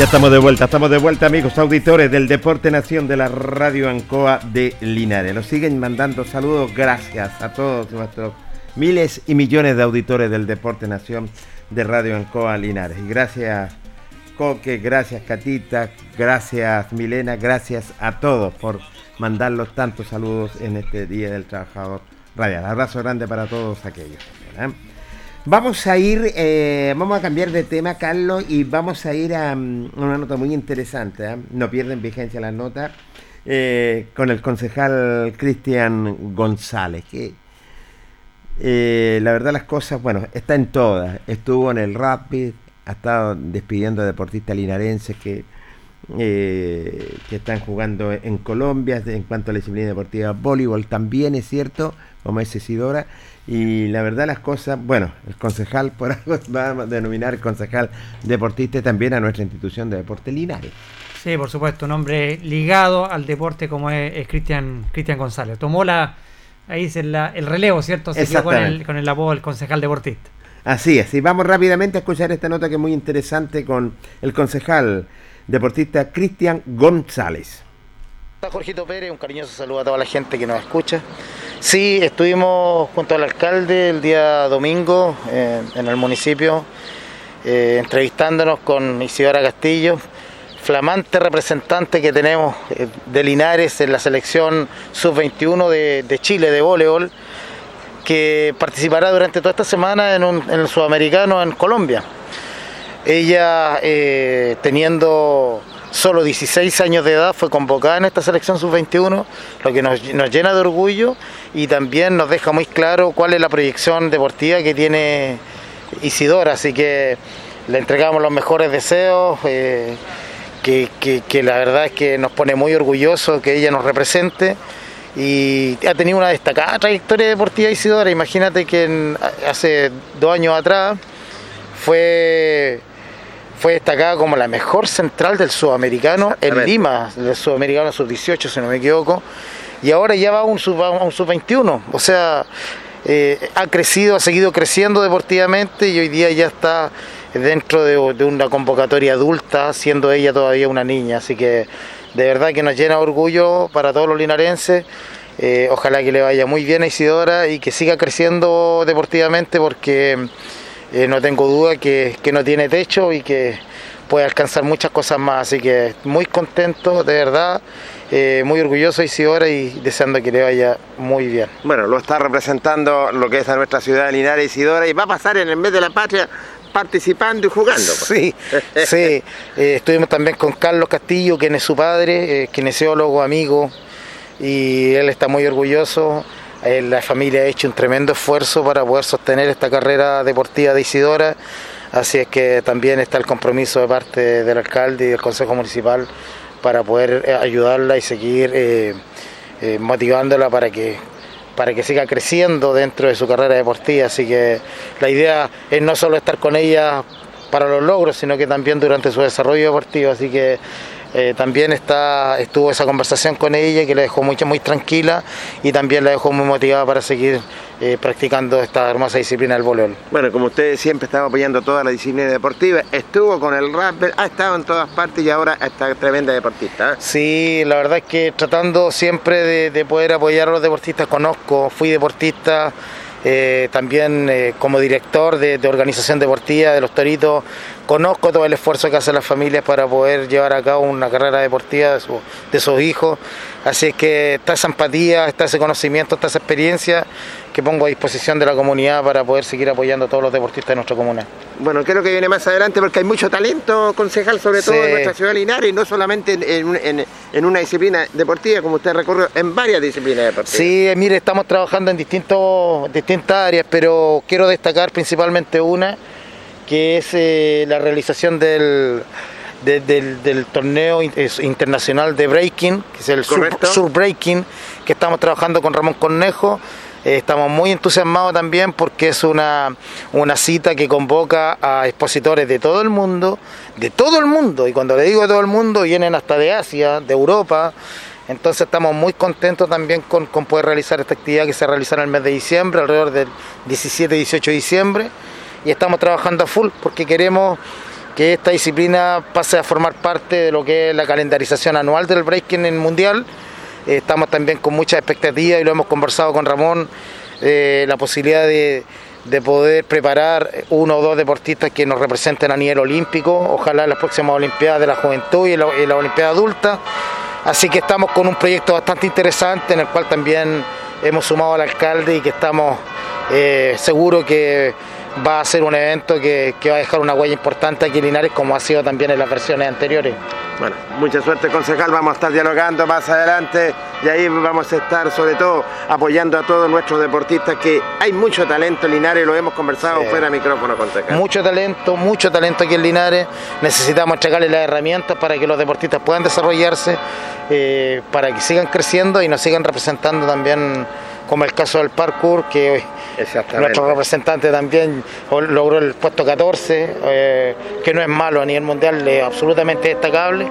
Ya estamos de vuelta, estamos de vuelta amigos auditores del Deporte Nación de la Radio Ancoa de Linares. Nos siguen mandando saludos, gracias a todos nuestros miles y millones de auditores del Deporte Nación de Radio Ancoa Linares. Y gracias Coque, gracias Catita, gracias Milena, gracias a todos por mandar los tantos saludos en este Día del Trabajador Radial. Abrazo grande para todos aquellos. ¿eh? Vamos a ir, eh, vamos a cambiar de tema, Carlos, y vamos a ir a, mm, una nota muy interesante. ¿eh? No pierden vigencia las notas. Eh, con el concejal Cristian González, que la verdad las cosas, bueno, está en todas. Estuvo en el Rapid, ha estado despidiendo a deportistas linarenses que, que están jugando en Colombia en cuanto a la disciplina deportiva voleibol también es cierto, como es Isidora, y la verdad las cosas, bueno, el concejal [LAUGHS] por algo va a denominar concejal deportista también a nuestra institución de deporte Linares. Sí, por supuesto, un hombre ligado al deporte como es Cristian Cristian González. Tomó la ahí es el, el relevo, ¿cierto? Se con el, con el apodo del concejal deportista. Así es, y vamos rápidamente a escuchar esta nota que es muy interesante con el concejal deportista Cristian González. Jorgito Pérez, un cariñoso saludo a toda la gente que nos escucha. Sí, estuvimos junto al alcalde el día domingo en el municipio, eh, entrevistándonos con Isidora Castillo, flamante representante que tenemos eh, de Linares en la selección sub-21 de, Chile de voleibol, que participará durante toda esta semana en, un, en el sudamericano en Colombia. Ella eh, teniendo solo 16 años de edad, fue convocada en esta selección sub-21, lo que nos, llena de orgullo y también nos deja muy claro cuál es la proyección deportiva que tiene Isidora, así que le entregamos los mejores deseos, eh, que, la verdad es que nos pone muy orgulloso que ella nos represente y ha tenido una destacada trayectoria deportiva Isidora, imagínate que hace dos años atrás fue fue destacada como la mejor central del sudamericano en Lima, del sudamericano sub-18, si no me equivoco, y ahora ya va a un sub-21, o sea, eh, ha crecido, ha seguido creciendo deportivamente y hoy día ya está dentro de, una convocatoria adulta, siendo ella todavía una niña, así que de verdad que nos llena orgullo para todos los linarenses. Eh, ojalá que le vaya muy bien a Isidora y que siga creciendo deportivamente porque eh, no tengo duda que, no tiene techo y que puede alcanzar muchas cosas más. Así que muy contento, de verdad, eh, muy orgulloso Isidora y deseando que le vaya muy bien. Bueno, lo está representando lo que es a nuestra ciudad de Linares Isidora y va a pasar en el mes de la patria participando y jugando. Pues. Sí, [LAUGHS] sí. Eh, estuvimos también con Carlos Castillo, quien es su padre, kinesiólogo, amigo, y él está muy orgulloso. Eh, la familia ha hecho un tremendo esfuerzo para poder sostener esta carrera deportiva de Isidora, así es que también está el compromiso de parte del alcalde y del Consejo Municipal para poder eh, ayudarla y seguir eh, motivándola para que para que siga creciendo dentro de su carrera deportiva. Así que la idea es no solo estar con ella para los logros, sino que también durante su desarrollo deportivo. Así que eh, también está, estuvo esa conversación con ella que la dejó muy, muy tranquila y también la dejó muy motivada para seguir eh, practicando esta hermosa disciplina del voleibol. Bueno, como ustedes siempre están apoyando toda la disciplina deportiva, estuvo con el rap, ha estado en todas partes y ahora está tremenda deportista. ¿eh? Sí, la verdad es que tratando siempre de, de poder apoyar a los deportistas, conozco, fui deportista. Eh, también eh, como director de, organización deportiva de los Toritos, conozco todo el esfuerzo que hacen las familias para poder llevar a cabo una carrera deportiva de, de sus hijos. Así que está esa empatía, está ese conocimiento, está esa experiencia que pongo a disposición de la comunidad para poder seguir apoyando a todos los deportistas de nuestra comunidad. Bueno, creo que viene más adelante porque hay mucho talento, concejal, sobre todo en nuestra ciudad de Linares, y no solamente en, una disciplina deportiva, como usted recorrió, en varias disciplinas deportivas. Sí, mire, estamos trabajando en distintos, distintas áreas, pero quiero destacar principalmente una, que es eh, la realización del del, torneo internacional de breaking, que es el sur, breaking, que estamos trabajando con Ramón Cornejo. Eh, estamos muy entusiasmados también porque es una, una cita que convoca a expositores de todo el mundo, de todo el mundo, y cuando le digo de todo el mundo, vienen hasta de Asia, de Europa. Entonces estamos muy contentos también con, con poder realizar esta actividad que se realizará en el mes de diciembre, alrededor del 17-18 de diciembre. Y estamos trabajando a full porque queremos que esta disciplina pase a formar parte de lo que es la calendarización anual del breaking en mundial. Eh, estamos también con mucha expectativa y lo hemos conversado con Ramón, eh, la posibilidad de, poder preparar uno o dos deportistas que nos representen a nivel olímpico, ojalá en las próximas Olimpiadas de la Juventud y la, y la Olimpiada Adulta. Así que estamos con un proyecto bastante interesante en el cual también hemos sumado al alcalde y que estamos eh, seguros que va a ser un evento que, va a dejar una huella importante aquí en Linares como ha sido también en las versiones anteriores. Bueno, mucha suerte concejal, vamos a estar dialogando más adelante y ahí vamos a estar sobre todo apoyando a todos nuestros deportistas que hay mucho talento en Linares, lo hemos conversado fuera de micrófono concejal. Mucho talento, mucho talento aquí en Linares, necesitamos entregarle las herramientas para que los deportistas puedan desarrollarse, eh, para que sigan creciendo y nos sigan representando también como el caso del parkour, que nuestro representante también logró el puesto 14, eh, que no es malo a nivel mundial, es absolutamente destacable,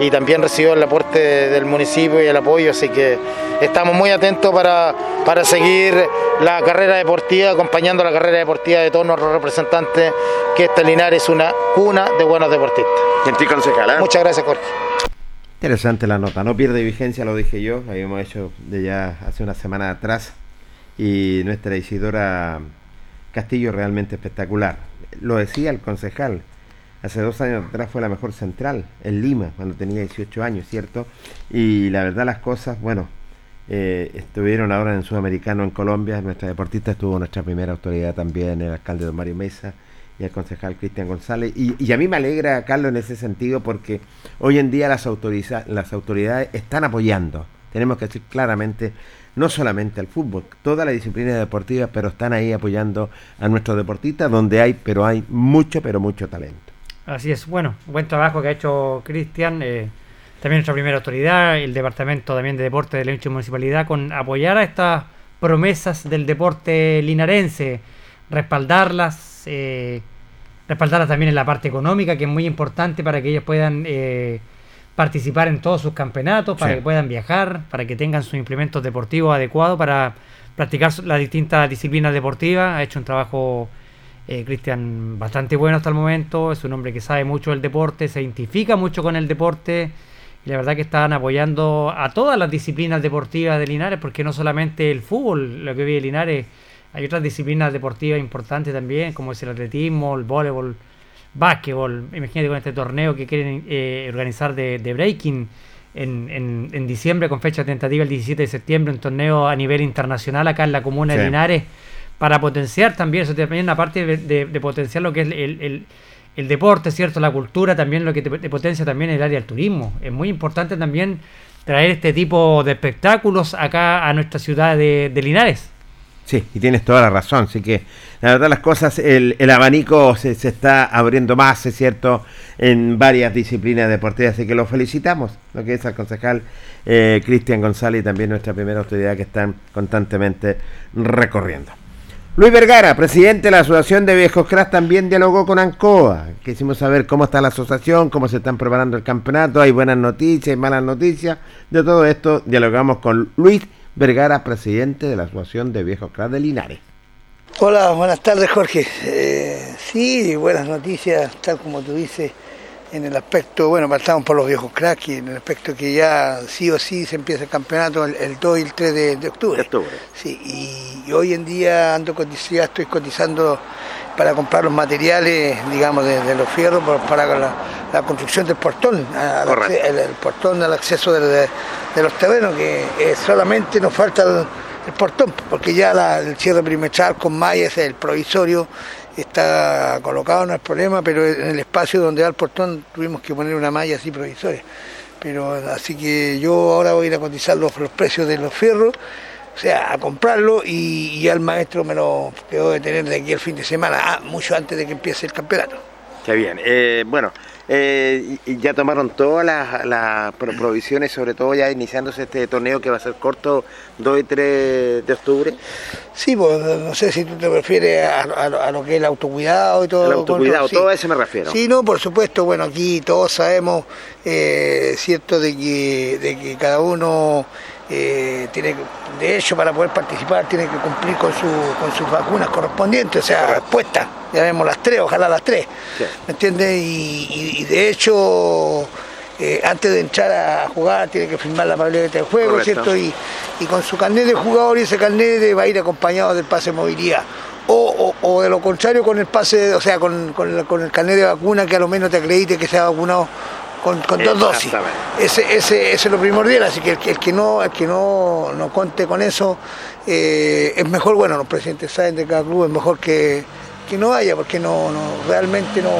y también recibió el aporte del municipio y el apoyo, así que estamos muy atentos para, para seguir la carrera deportiva, acompañando la carrera deportiva de todos nuestros representantes, que esta Linares es una cuna de buenos deportistas. concejal. Muchas gracias, Jorge. Interesante la nota, no pierde vigencia, lo dije yo, habíamos hecho de ya hace una semana atrás y nuestra Isidora Castillo realmente espectacular. Lo decía el concejal, hace dos años atrás fue la mejor central en Lima, cuando tenía 18 años, ¿cierto? Y la verdad las cosas, bueno, eh, estuvieron ahora en Sudamericano en Colombia, nuestra deportista estuvo nuestra primera autoridad también, el alcalde don Mario Mesa y el concejal Cristian González. Y, a mí me alegra, Carlos, en ese sentido, porque hoy en día las, las autoridades están apoyando, tenemos que decir claramente, no solamente al fútbol, todas las disciplinas deportivas, pero están ahí apoyando a nuestros deportistas, donde hay, pero hay mucho, pero mucho talento. Así es, bueno, buen trabajo que ha hecho Cristian. Eh, también nuestra primera autoridad, el Departamento también de Deporte de la Municipalidad, con apoyar a estas promesas del deporte linarense, respaldarlas, eh, respaldarla también en la parte económica, que es muy importante para que ellos puedan eh, participar en todos sus campeonatos, para que puedan viajar, para que tengan sus implementos deportivos adecuados para practicar las distintas disciplinas deportivas. Ha hecho un trabajo, eh, Cristian, bastante bueno hasta el momento. Es un hombre que sabe mucho del deporte, se identifica mucho con el deporte. Y la verdad que están apoyando a todas las disciplinas deportivas de Linares, porque no solamente el fútbol, lo que vive Linares hay otras disciplinas deportivas importantes también, como es el atletismo, el voleibol, básquetbol. Imagínate con este torneo que quieren eh, organizar de, breaking en, en, diciembre, con fecha tentativa el 17 de septiembre, un torneo a nivel internacional acá en la comuna de Linares, para potenciar también, eso también aparte de, de, potenciar lo que es el, el, deporte, ¿cierto? La cultura, también lo que te, potencia también el área del turismo. Es muy importante también traer este tipo de espectáculos acá a nuestra ciudad de Linares. Sí, y tienes toda la razón. Así que, la verdad, las cosas, el, abanico se, está abriendo más, es cierto, en varias disciplinas deportivas. Así que lo felicitamos, lo que es al concejal eh, Cristian González y también nuestra primera autoridad que están constantemente recorriendo. Luis Vergara, presidente de la Asociación de Viejos Crash, también dialogó con ANCOA. Quisimos saber cómo está la asociación, cómo se están preparando el campeonato, hay buenas noticias, hay malas noticias. De todo esto dialogamos con Luis Vergara, presidente de la Asociación de Viejos Crack de Linares. Hola, buenas tardes Jorge. Eh, sí, buenas noticias, tal como tú dices, en el aspecto, bueno, partamos por los viejos cracks, en el aspecto que ya sí o sí se empieza el campeonato el, 2 y el 3 de, octubre. Sí, y, hoy en día ando ya estoy cotizando para comprar los materiales, digamos, de, los fierros para la, construcción del portón, el, portón al acceso de, los terrenos, que solamente nos falta el, portón, porque ya el cierre perimetral con mallas, el provisorio, está colocado, no es problema, pero en el espacio donde va el portón tuvimos que poner una malla así provisoria. Pero así que yo ahora voy a ir a cotizar los precios de los fierros o sea, a comprarlo y, ya el maestro me lo quedó de tener de aquí el fin de semana, ah, mucho antes de que empiece el campeonato. Qué bien. Eh, bueno, eh, ya tomaron todas las, provisiones, sobre todo ya iniciándose este torneo que va a ser corto 2 y 3 de octubre. Sí, pues no sé si tú te refieres a, lo que es el autocuidado y todo. El autocuidado, todo a eso me refiero. Sí, no, por supuesto, bueno, aquí todos sabemos, eh, cierto, de que, de que cada uno eh, tiene de hecho para poder participar tiene que cumplir con, su, con sus vacunas correspondientes, o sea, respuesta, ya vemos las tres, ojalá las tres, ¿me entiendes? Y, de hecho, eh, antes de entrar a jugar tiene que firmar la papeleta de juego, ¿cierto? Y, con su carnet de jugador y ese carnet va a ir acompañado del pase de movilidad. O, o, de lo contrario con el pase, o sea, con, con, con el carnet de vacuna que a lo menos te acredite que se ha vacunado con, dos dosis. Ese, ese, es lo primordial, así que el, que no, el que no, no conte con eso eh, es mejor, bueno, los presidentes saben de cada club, es mejor que, no vaya, porque no, no realmente no,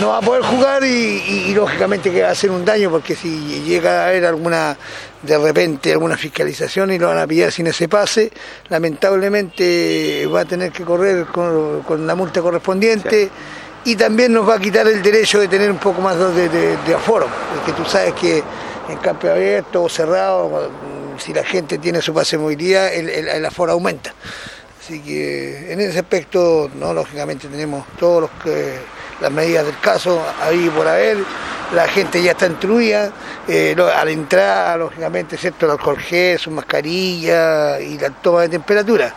no va a poder jugar y, lógicamente que va a hacer un daño, porque si llega a haber alguna, de repente, alguna fiscalización y lo van a pillar sin ese pase, lamentablemente va a tener que correr con, la multa correspondiente y también nos va a quitar el derecho de tener un poco más de, de, aforo, porque tú sabes que en campo abierto o cerrado, si la gente tiene su pase de movilidad, el, aforo aumenta. Así que en ese aspecto, no lógicamente tenemos todos los que las medidas del caso ahí por haber, la gente ya está instruida, eh, a la entrada, lógicamente, ¿cierto? el alcohol gel, su mascarilla y la toma de temperatura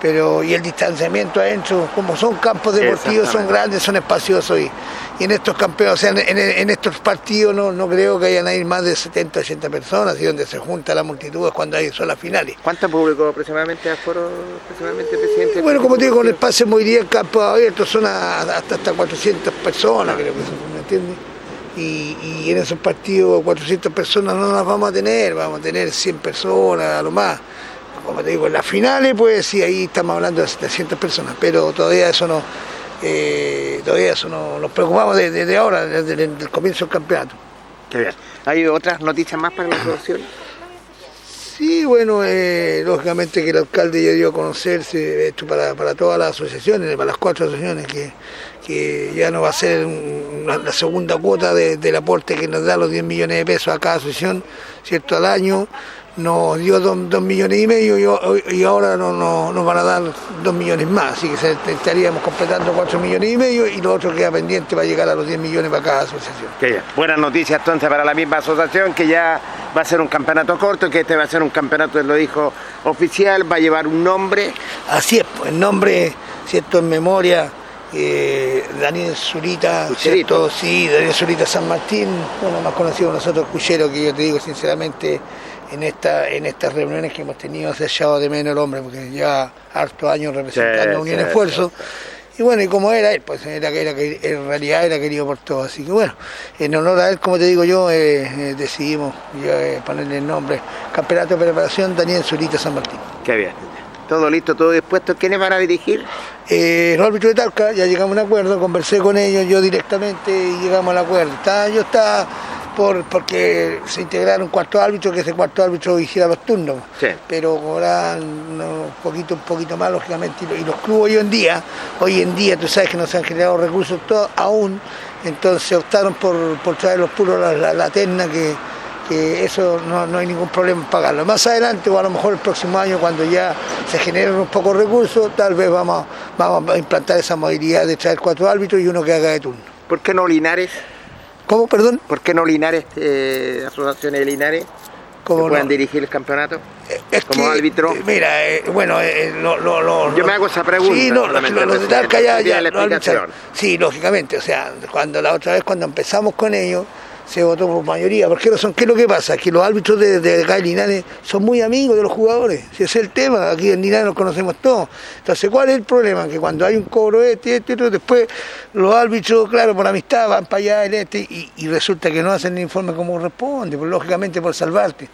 pero y el distanciamiento adentro, como son campos deportivos, son grandes, son espaciosos y, en estos campeones, o sea, en, estos partidos no, no creo que hayan ahí más de 70, 80 personas y donde se junta la multitud es cuando hay son las finales. ¿Cuánto público aproximadamente aforo aproximadamente presidente? Bueno, como te digo, con el pase movilidad en campo abierto son hasta, hasta 400 personas, creo que son, ¿me entiendes? Y, y, en esos partidos 400 personas no las vamos a tener, vamos a tener 100 personas a lo más como te digo, en las finales, pues sí, ahí estamos hablando de 700 personas, pero todavía eso no, eh, todavía eso no, nos preocupamos desde, ahora, desde, el comienzo del campeonato. Qué bien. ¿Hay otras noticias más para la asociación? Sí, bueno, eh, lógicamente que el alcalde ya dio a conocerse esto para, todas las asociaciones, para las cuatro asociaciones, que, que ya no va a ser la segunda cuota del aporte que nos da los 10 millones de pesos a cada asociación, ¿cierto? Al año, nos dio dos, millones y medio y, ahora no, nos van a dar dos millones más, así que estaríamos completando cuatro millones y medio y lo otro queda pendiente va a llegar a los 10 millones para cada asociación. Buenas noticias entonces para la misma asociación que ya va a ser un campeonato corto, que este va a ser un campeonato, lo dijo oficial, va a llevar un nombre. Así es, pues, el nombre, cierto, en memoria. Eh, Daniel Zurita, ¿cierto? Sí, Daniel Zurita San Martín, bueno, más conocido nosotros Cuchero, que yo te digo sinceramente, en, esta, en estas reuniones que hemos tenido se ha echado de menos el hombre, porque ya hartos años representando Unión Esfuerzo. Y bueno, y como era él, pues era, era, en realidad era querido por todos. Así que bueno, en honor a él, como te digo yo, eh, eh, decidimos eh, ponerle el nombre Campeonato de Preparación Daniel Zurita San Martín. Qué bien. Todo listo, todo dispuesto. ¿Quiénes van a dirigir? Eh, los árbitros de Talca, ya llegamos a un acuerdo, conversé con ellos yo directamente y llegamos al acuerdo. Está, yo está por, porque se integraron cuarto árbitro, que ese cuarto árbitro hiciera los turnos. Pero cobran un poquito, un poquito más, lógicamente. Y los clubes hoy en día, hoy en día, tú sabes que no se han generado recursos todos aún, entonces optaron por, por traer los puros la, la, terna que, eso no, hay ningún problema en pagarlo. Más adelante o a lo mejor el próximo año cuando ya se generen unos pocos recursos, tal vez vamos, vamos a implantar esa modalidad de traer cuatro árbitros y uno que haga de turno. ¿Por qué no Linares? ¿Cómo, perdón? ¿Por qué no Linares, eh, asociaciones de Linares? ¿Cómo pueden dirigir el campeonato? Es como árbitro. Eh, mira, eh, bueno, eh, lo, lo, yo me hago esa pregunta. Sí, no, los de Talca ya, ya Sí, lógicamente, o sea, cuando la otra vez cuando empezamos con ellos, se votó por mayoría. Porque son, ¿qué es lo que pasa? Que los árbitros de, de Linares son muy amigos de los jugadores. Si ese es el tema, aquí en Linares nos conocemos todos. Entonces, ¿cuál es el problema? Que cuando hay un cobro este, este, este, después los árbitros, claro, por amistad van para allá, el este, y, resulta que no hacen el informe como corresponde, pues, lógicamente por salvarte.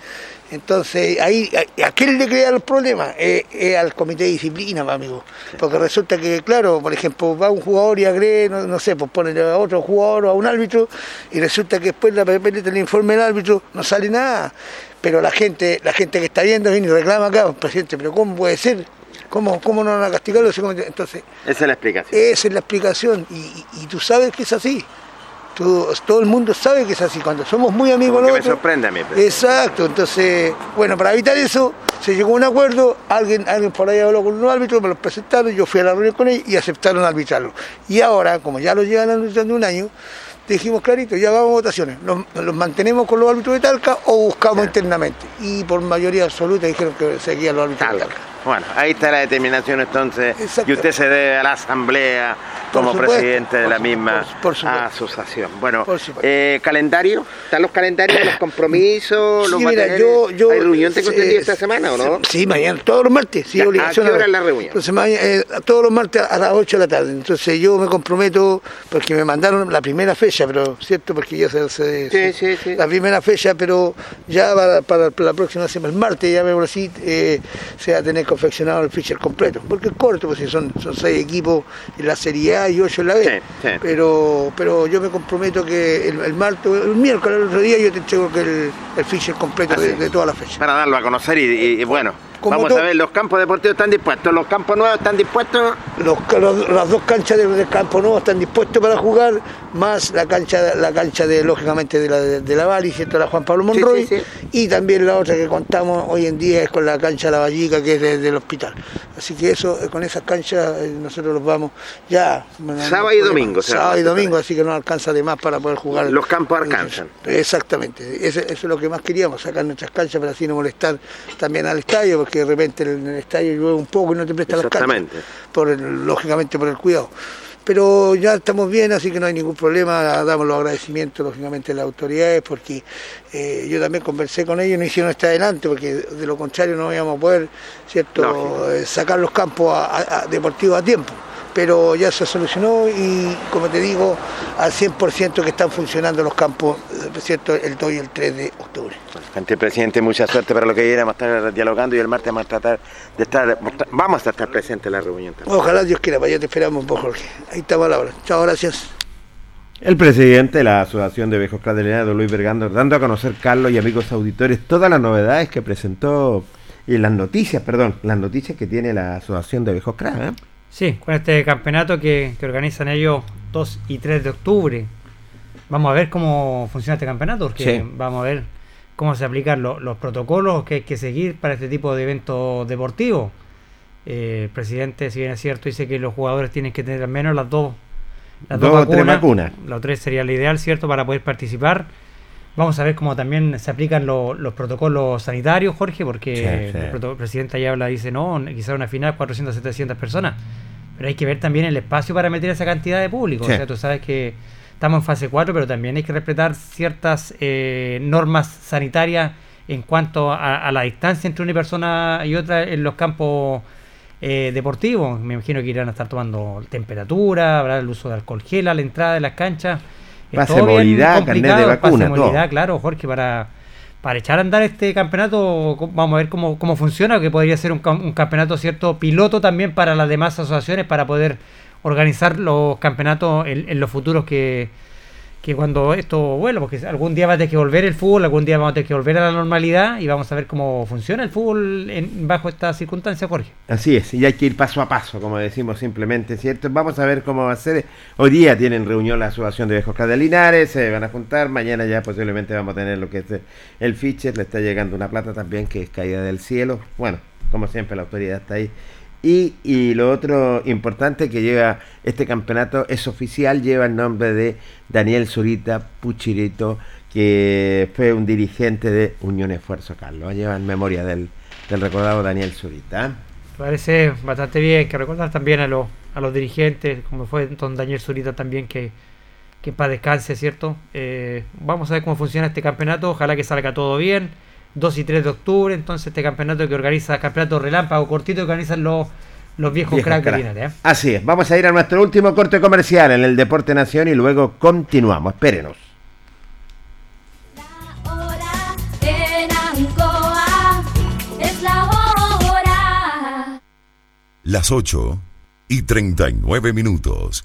Entonces, ahí, ¿a quién le crea los problemas? Es, al comité de disciplina, amigo. Porque resulta que, claro, por ejemplo, va un jugador y agrede, no, sé, pues pone a otro jugador o a un árbitro, y resulta que después la PPL el informe del árbitro, no sale nada. Pero la gente, la gente que está viendo viene y reclama acá, presidente, pero ¿cómo puede ser? ¿Cómo, cómo no van a castigarlo? Entonces, esa es la explicación. Esa es la explicación, y tú sabes que es así. Todo, el mundo sabe que es así, cuando somos muy amigos nosotros. me sorprende a mí. Exacto, entonces, bueno, para evitar eso, se llegó a un acuerdo, alguien, alguien por ahí habló con un árbitro, me los presentaron, yo fui a la reunión con ellos y aceptaron arbitrarlo. Y ahora, como ya lo llevan arbitrando un año, dijimos clarito, ya vamos a votaciones, los, mantenemos con los árbitros de Talca o buscamos internamente. Y por mayoría absoluta dijeron que seguían los árbitros de Talca. Bueno, ahí está la determinación entonces. Y usted se debe a la asamblea como presidente de la misma asociación. Bueno, eh, calendario, ¿están los calendarios, los compromisos, los mira, yo, yo, ¿Hay reunión tengo entendido esta semana o no? Sí, mañana, todos los martes. Sí, obligación ¿A qué hora es la reunión? Entonces, eh, todos los martes a las 8 de la tarde. Entonces yo me comprometo, porque me mandaron la primera fecha, pero cierto, porque ya se, se, sí, sí, la primera fecha, pero ya para, la próxima semana, el martes, ya vemos así, eh, se va a tener confeccionado el ficher completo, porque es corto, pues si son, son seis equipos en la Serie A y ocho en la B. Pero, pero yo me comprometo que el, martes, el miércoles, el otro día, yo te entrego que el, el completo de, de, toda la fecha. Para darlo a conocer y bueno Vamos a ver, los campos deportivos están dispuestos, los campos nuevos están dispuestos. las dos canchas del, campo nuevo están dispuestos para jugar, más la cancha, la cancha de, lógicamente, de la, de, la Bali, ¿cierto? La Juan Pablo Monroy, y también la otra que contamos hoy en día es con la cancha La Vallica, que es del hospital. Así que eso, eh, con esas canchas eh, nosotros los vamos ya. sábado y domingo. Sábado y domingo, así que no alcanza de más para poder jugar. Los campos alcanzan. Exactamente, eso, es lo que más queríamos, sacar nuestras canchas para así no molestar también al estadio, porque de repente en el estadio llueve un poco y no te presta las canchas. Por lógicamente por el cuidado. Pero ya estamos bien, así que no hay ningún problema, damos los agradecimientos lógicamente a las autoridades, porque eh, yo también conversé con ellos, no hicieron este adelante, porque de lo contrario no íbamos a poder cierto eh, sacar los campos deportivos a tiempo pero ya se solucionó y como te digo, al 100% que están funcionando los campos, eh, ¿cierto? el 2 y el 3 de octubre. Ante presidente, mucha suerte para lo que viene, vamos a estar dialogando y el martes vamos a tratar de estar, vamos a estar presentes en la reunión. Ojalá Dios quiera, vaya te esperamos un poco, Jorge. Ahí estamos a la hora. Chao, gracias. El presidente de la Asociación de Viejos Cadelinados, Luis Bergando, dando a conocer, Carlos y amigos auditores, todas las novedades que presentó y las noticias, perdón, las noticias que tiene la Asociación de Viejos Cra, ¿eh? Sí, con este campeonato que, organizan ellos 2 y 3 de octubre. Vamos a ver cómo funciona este campeonato, porque vamos a ver cómo se aplican los protocolos que hay que seguir para este tipo de eventos deportivos. Eh, el presidente, si bien es cierto, dice que los jugadores tienen que tener al menos las dos, las dos, vacunas. Tres vacunas. La tres sería la ideal, ¿cierto?, para poder participar. Vamos a ver cómo también se aplican los protocolos sanitarios, Jorge, porque el presidente ya habla, dice, no, quizás una final 400, 700 personas. Pero hay que ver también el espacio para meter esa cantidad de público. O sea, tú sabes que estamos en fase 4, pero también hay que respetar ciertas eh, normas sanitarias en cuanto a, la distancia entre una persona y otra en los campos eh, deportivos. Me imagino que irán a estar tomando temperatura, habrá el uso de alcohol gel a la entrada de las canchas Pase movilidad, carnet de vacuna, movilidad, claro, Jorge, para, para echar a andar este campeonato, vamos a ver cómo, cómo funciona, que podría ser un, campeonato cierto piloto también para las demás asociaciones para poder organizar los campeonatos en los futuros que, que cuando esto vuelva, porque algún día va a tener que volver el fútbol, algún día vamos a tener que volver a la normalidad y vamos a ver cómo funciona el fútbol en, bajo estas circunstancias, Jorge. Así es, y hay que ir paso a paso, como decimos simplemente, ¿cierto? Vamos a ver cómo va a ser. Hoy día tienen reunión la Asociación de Viejos Cadelinares, se van a juntar, mañana ya posiblemente vamos a tener lo que es el Fischer, le está llegando una plata también que es caída del cielo. Bueno, como siempre la autoridad está ahí y, lo otro importante que lleva este campeonato es oficial, lleva el nombre de Daniel Zurita Puchirito, que fue un dirigente de Unión Esfuerzo Carlos. Lleva en memoria del, recordado Daniel Zurita. Parece bastante bien que recordar también a, los, a los dirigentes, como fue don Daniel Zurita también, que, que para descanse, ¿cierto? Eh, vamos a ver cómo funciona este campeonato, ojalá que salga todo bien 2 y 3 de octubre, entonces este campeonato que organiza, campeonato relámpago cortito que organizan los, los viejos cracks ¿eh? Así es, vamos a ir a nuestro último corte comercial en el Deporte Nación y luego continuamos, espérenos. La hora en Ancoa es la hora. Las 8 y 39 minutos.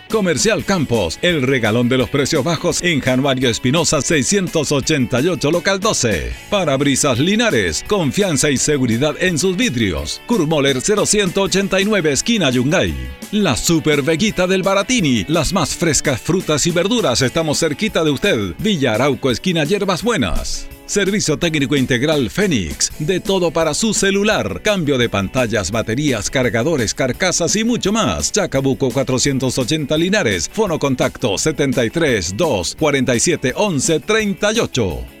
Comercial Campos, el regalón de los precios bajos en Januario Espinosa 688 local 12. Parabrisas Linares, confianza y seguridad en sus vidrios. Kurmoller 0189 esquina Yungay. La Super Veguita del Baratini, las más frescas frutas y verduras, estamos cerquita de usted. Villa Arauco esquina Hierbas Buenas. Servicio técnico integral Fénix. De todo para su celular. Cambio de pantallas, baterías, cargadores, carcasas y mucho más. Chacabuco 480 Linares. Fono contacto 73 2 47 11 38.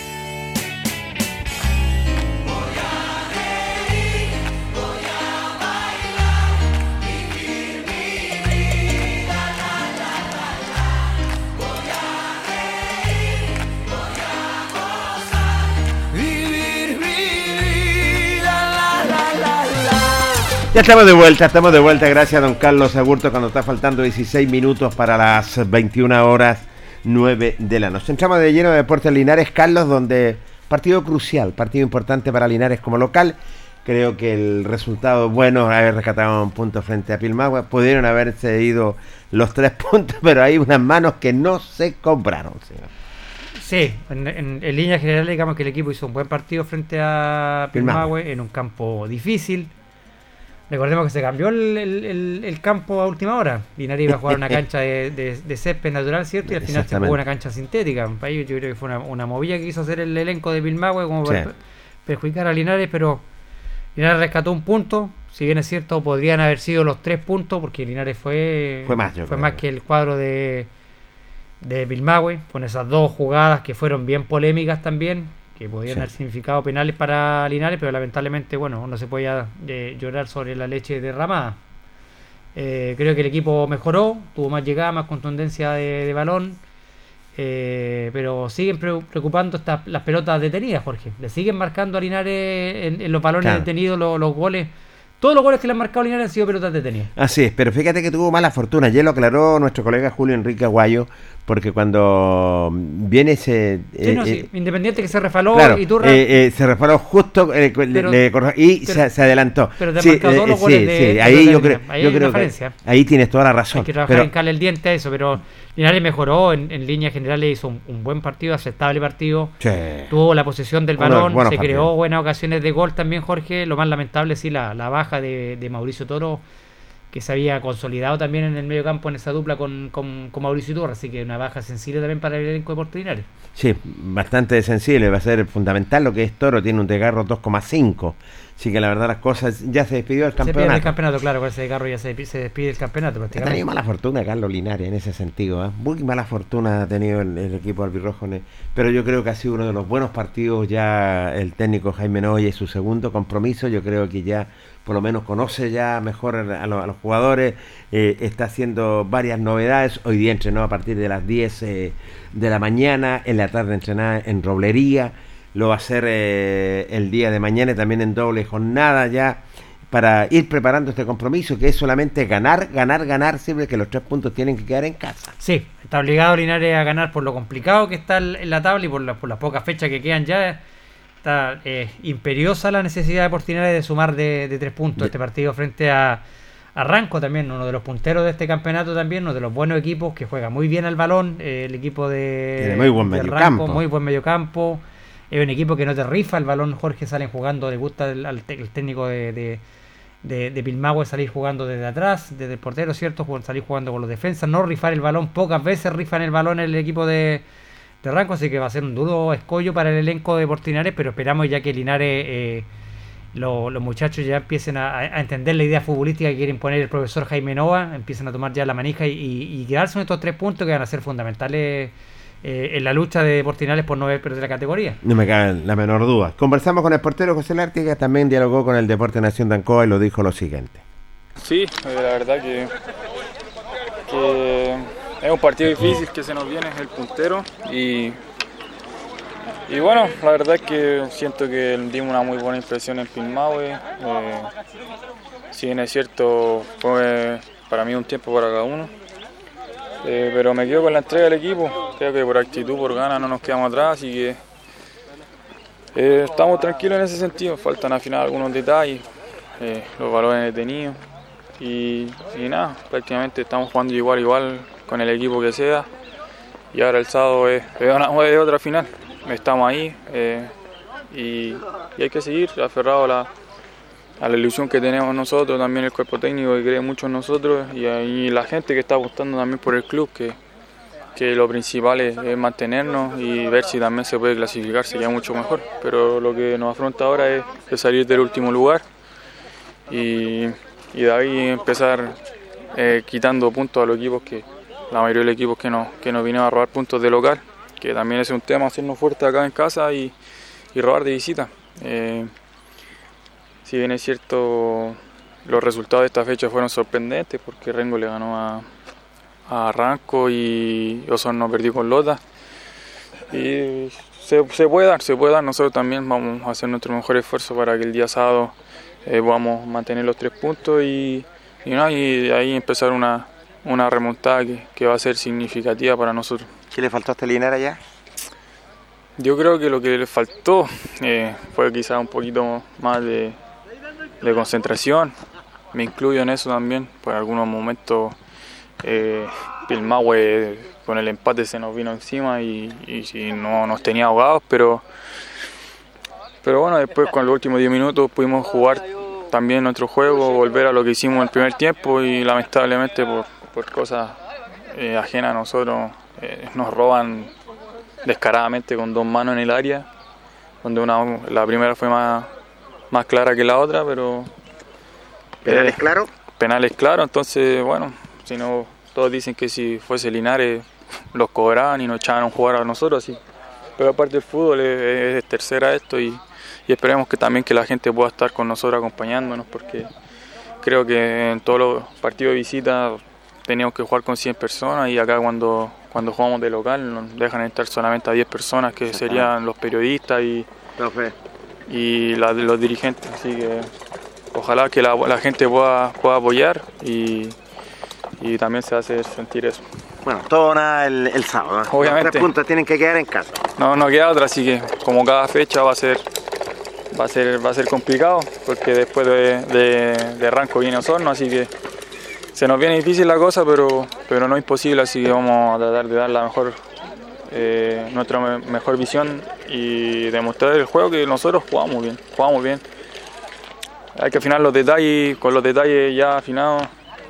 Ya estamos de vuelta, estamos de vuelta. Gracias a don Carlos Agurto cuando está faltando 16 minutos para las 21 horas 9 de la noche. Entramos de lleno de Deportes Linares, Carlos, donde partido crucial, partido importante para Linares como local. Creo que el resultado bueno, haber rescatado un punto frente a Pilmagua, pudieron haberse ido los tres [LAUGHS] puntos, pero hay unas manos que no se compraron, señor. Sí, en, en, línea general digamos que el equipo hizo un buen partido frente a Pilmahue en un campo difícil, Recordemos que se cambió el, campo a última hora. Linares iba a jugar una [LAUGHS] cancha de, de, césped natural, ¿cierto? Y al final se jugó una cancha sintética. Yo creo que fue una, movilla que quiso hacer el elenco de Bilmahue como para perjudicar a Linares, pero Linares rescató un punto. Si bien es cierto, podrían haber sido los tres puntos, porque Linares fue, fue más, fue más que el cuadro de, de Bilmahue, con esas dos jugadas que fueron bien polémicas también que podían haber significado penales para Linares, pero lamentablemente, bueno, no se podía eh, llorar sobre la leche derramada. Eh, creo que el equipo mejoró, tuvo más llegada, más contundencia de, balón, eh, pero siguen preocupando estas, las pelotas detenidas, Jorge. Le siguen marcando a Linares en, los balones detenidos los, goles todos los goles que le han marcado Linares han sido pelotas detenidas. Así es, pero fíjate que tuvo mala fortuna. Ya lo aclaró nuestro colega Julio Enrique Aguayo, porque cuando viene ese... Sí, no, sí. Independiente que se refaló claro, y Turra... eh, eh, se refaló justo eh, le- y pero- se, se adelantó. pero te Sí, todos eh, los goles de- de ahí yo creo. Ahí yo hay creo una que falencia. ahí tienes toda la razón. Hay que trabajar pero- en cala el diente a eso, pero Linares mejoró en, en líneas generales, hizo un, un buen partido, aceptable partido. Sí. Tuvo la posesión del balón, se partidos. creó buenas ocasiones de gol también, Jorge. Lo más lamentable, sí, la, la baja de, de Mauricio Toro, que se había consolidado también en el medio campo en esa dupla con, con, con Mauricio Torres. Así que una baja sensible también para el elenco de. Sí, bastante sensible, va a ser fundamental lo que es Toro, tiene un desgarro 2,5. Así que la verdad las cosas, ya se despidió del Se pierde campeonato. el campeonato, claro, con ese carro ya se, se despide el campeonato Ha tenido mala fortuna Carlos Linares en ese sentido, ¿eh? muy mala fortuna ha tenido el, el equipo albirrojo, pero yo creo que ha sido uno de los buenos partidos ya el técnico Jaime Noya y su segundo compromiso, yo creo que ya por lo menos conoce ya mejor a, lo- a los jugadores, eh, está haciendo varias novedades, hoy día entrenó a partir de las 10 eh, de la mañana, en la tarde entrenaba en Roblería, lo va a hacer eh, el día de mañana también en doble jornada ya para ir preparando este compromiso que es solamente ganar, ganar, ganar, siempre que los tres puntos tienen que quedar en casa. Sí, está obligado Linares a ganar por lo complicado que está en la tabla y por, la- por las pocas fechas que quedan ya. Está eh, imperiosa la necesidad de Portinares de sumar de, de tres puntos este partido frente a, a Ranco también, uno de los punteros de este campeonato también, uno de los buenos equipos que juega muy bien al balón, eh, el equipo de, Tiene muy buen de mediocampo. muy buen mediocampo. Es un equipo que no te rifa el balón, Jorge salen jugando, le gusta el, al técnico de, de, de, de Pilmahue salir jugando desde atrás, desde el portero, ¿cierto? Salir jugando con los defensas, no rifar el balón, pocas veces rifan el balón el equipo de, de Ranco, así que va a ser un duro escollo para el elenco de Portinares, pero esperamos ya que Linares, eh, lo- los muchachos ya empiecen a, entender la idea futbolística que quiere imponer el profesor Jaime Nova, empiecen a tomar ya la manija y quedarse con estos tres puntos que van a ser fundamentales eh, en la lucha de Portinales por no ver perder la categoría. No me cabe la menor duda. Conversamos con el portero José Lártiga, también dialogó con el Deporte Nación de Ancoa y lo dijo lo siguiente. Sí, eh, la verdad que, que es un partido difícil que se nos viene el puntero y, y bueno, la verdad es que siento que dimos una muy buena impresión en Pilmahue. Eh, si bien es cierto, fue para mí un tiempo para cada uno. Eh, pero me quedo con la entrega del equipo. Creo que por actitud, por ganas no nos quedamos atrás y que eh, estamos tranquilos en ese sentido. Faltan afinar algunos detalles, eh, los valores detenidos. Y, nada, prácticamente estamos jugando igual igual con el equipo que sea. Y ahora el sábado es, [LAUGHS] otra final. Estamos ahí y, y hay que seguir aferrado a la, a la ilusión que tenemos nosotros, también el cuerpo técnico que cree mucho en nosotros y, la gente que está apostando también por el club, que, que lo principal es, mantenernos y ver si también se puede clasificar, sería mucho mejor. Pero lo que nos afronta ahora es, salir del último lugar y, de ahí empezar eh, quitando puntos a los equipos que la mayoría de los equipos que nos, que nos vinieron a robar puntos de local, que también es un tema hacernos fuertes acá en casa y, y robar de visita. Eh, si bien es cierto, los resultados de esta fecha fueron sorprendentes porque Rengo le ganó a, a Ranco y Osorno perdió con Lota. Y se, se puede dar, se puede dar. Nosotros también vamos a hacer nuestro mejor esfuerzo para que el día sábado eh, podamos mantener los tres puntos y, y, nada, y ahí empezar una, una remontada que, que va a ser significativa para nosotros. ¿Qué le faltó a este Linares ya? Yo creo que lo que le faltó eh, fue quizás un poquito más de, de concentración. Me incluyo en eso también, por algunos momentos eh, con el empate se nos vino encima y, y- y no nos tenía ahogados, pero, pero bueno, después con los últimos 10 minutos pudimos jugar también nuestro juego, volver a lo que hicimos en el primer tiempo y lamentablemente por, por cosas eh, ajenas a nosotros eh, nos roban descaradamente con dos manos en el área, donde una, la primera fue más, más clara que la otra, pero... ¿Penales eh, claro? Penales claro, entonces bueno, si no, todos dicen que si fuese Linares los cobraban y nos echaban a jugar a nosotros así. Pero aparte el fútbol es, es tercera esto y, y esperemos que también que la gente pueda estar con nosotros acompañándonos porque creo que en todos los partidos de visita teníamos que jugar con 100 personas y acá cuando, cuando jugamos de local nos dejan estar solamente a 10 personas que serían los periodistas y, y la- los dirigentes. Así que ojalá que la, gente pueda, pueda apoyar y, y también se hace sentir eso. Bueno, todo nada el, sábado. Obviamente. Los tres puntos tienen que quedar en casa. No, no queda otra, así que como cada fecha va a ser va a ser, va a ser complicado porque después de, de, de Ranco viene Osorno, así que se nos viene difícil la cosa, pero, pero no imposible, así que vamos a tratar de dar la mejor, eh, nuestra mejor visión y demostrar el juego que nosotros jugamos bien, jugamos bien. Hay que afinar los detalles, con los detalles ya afinados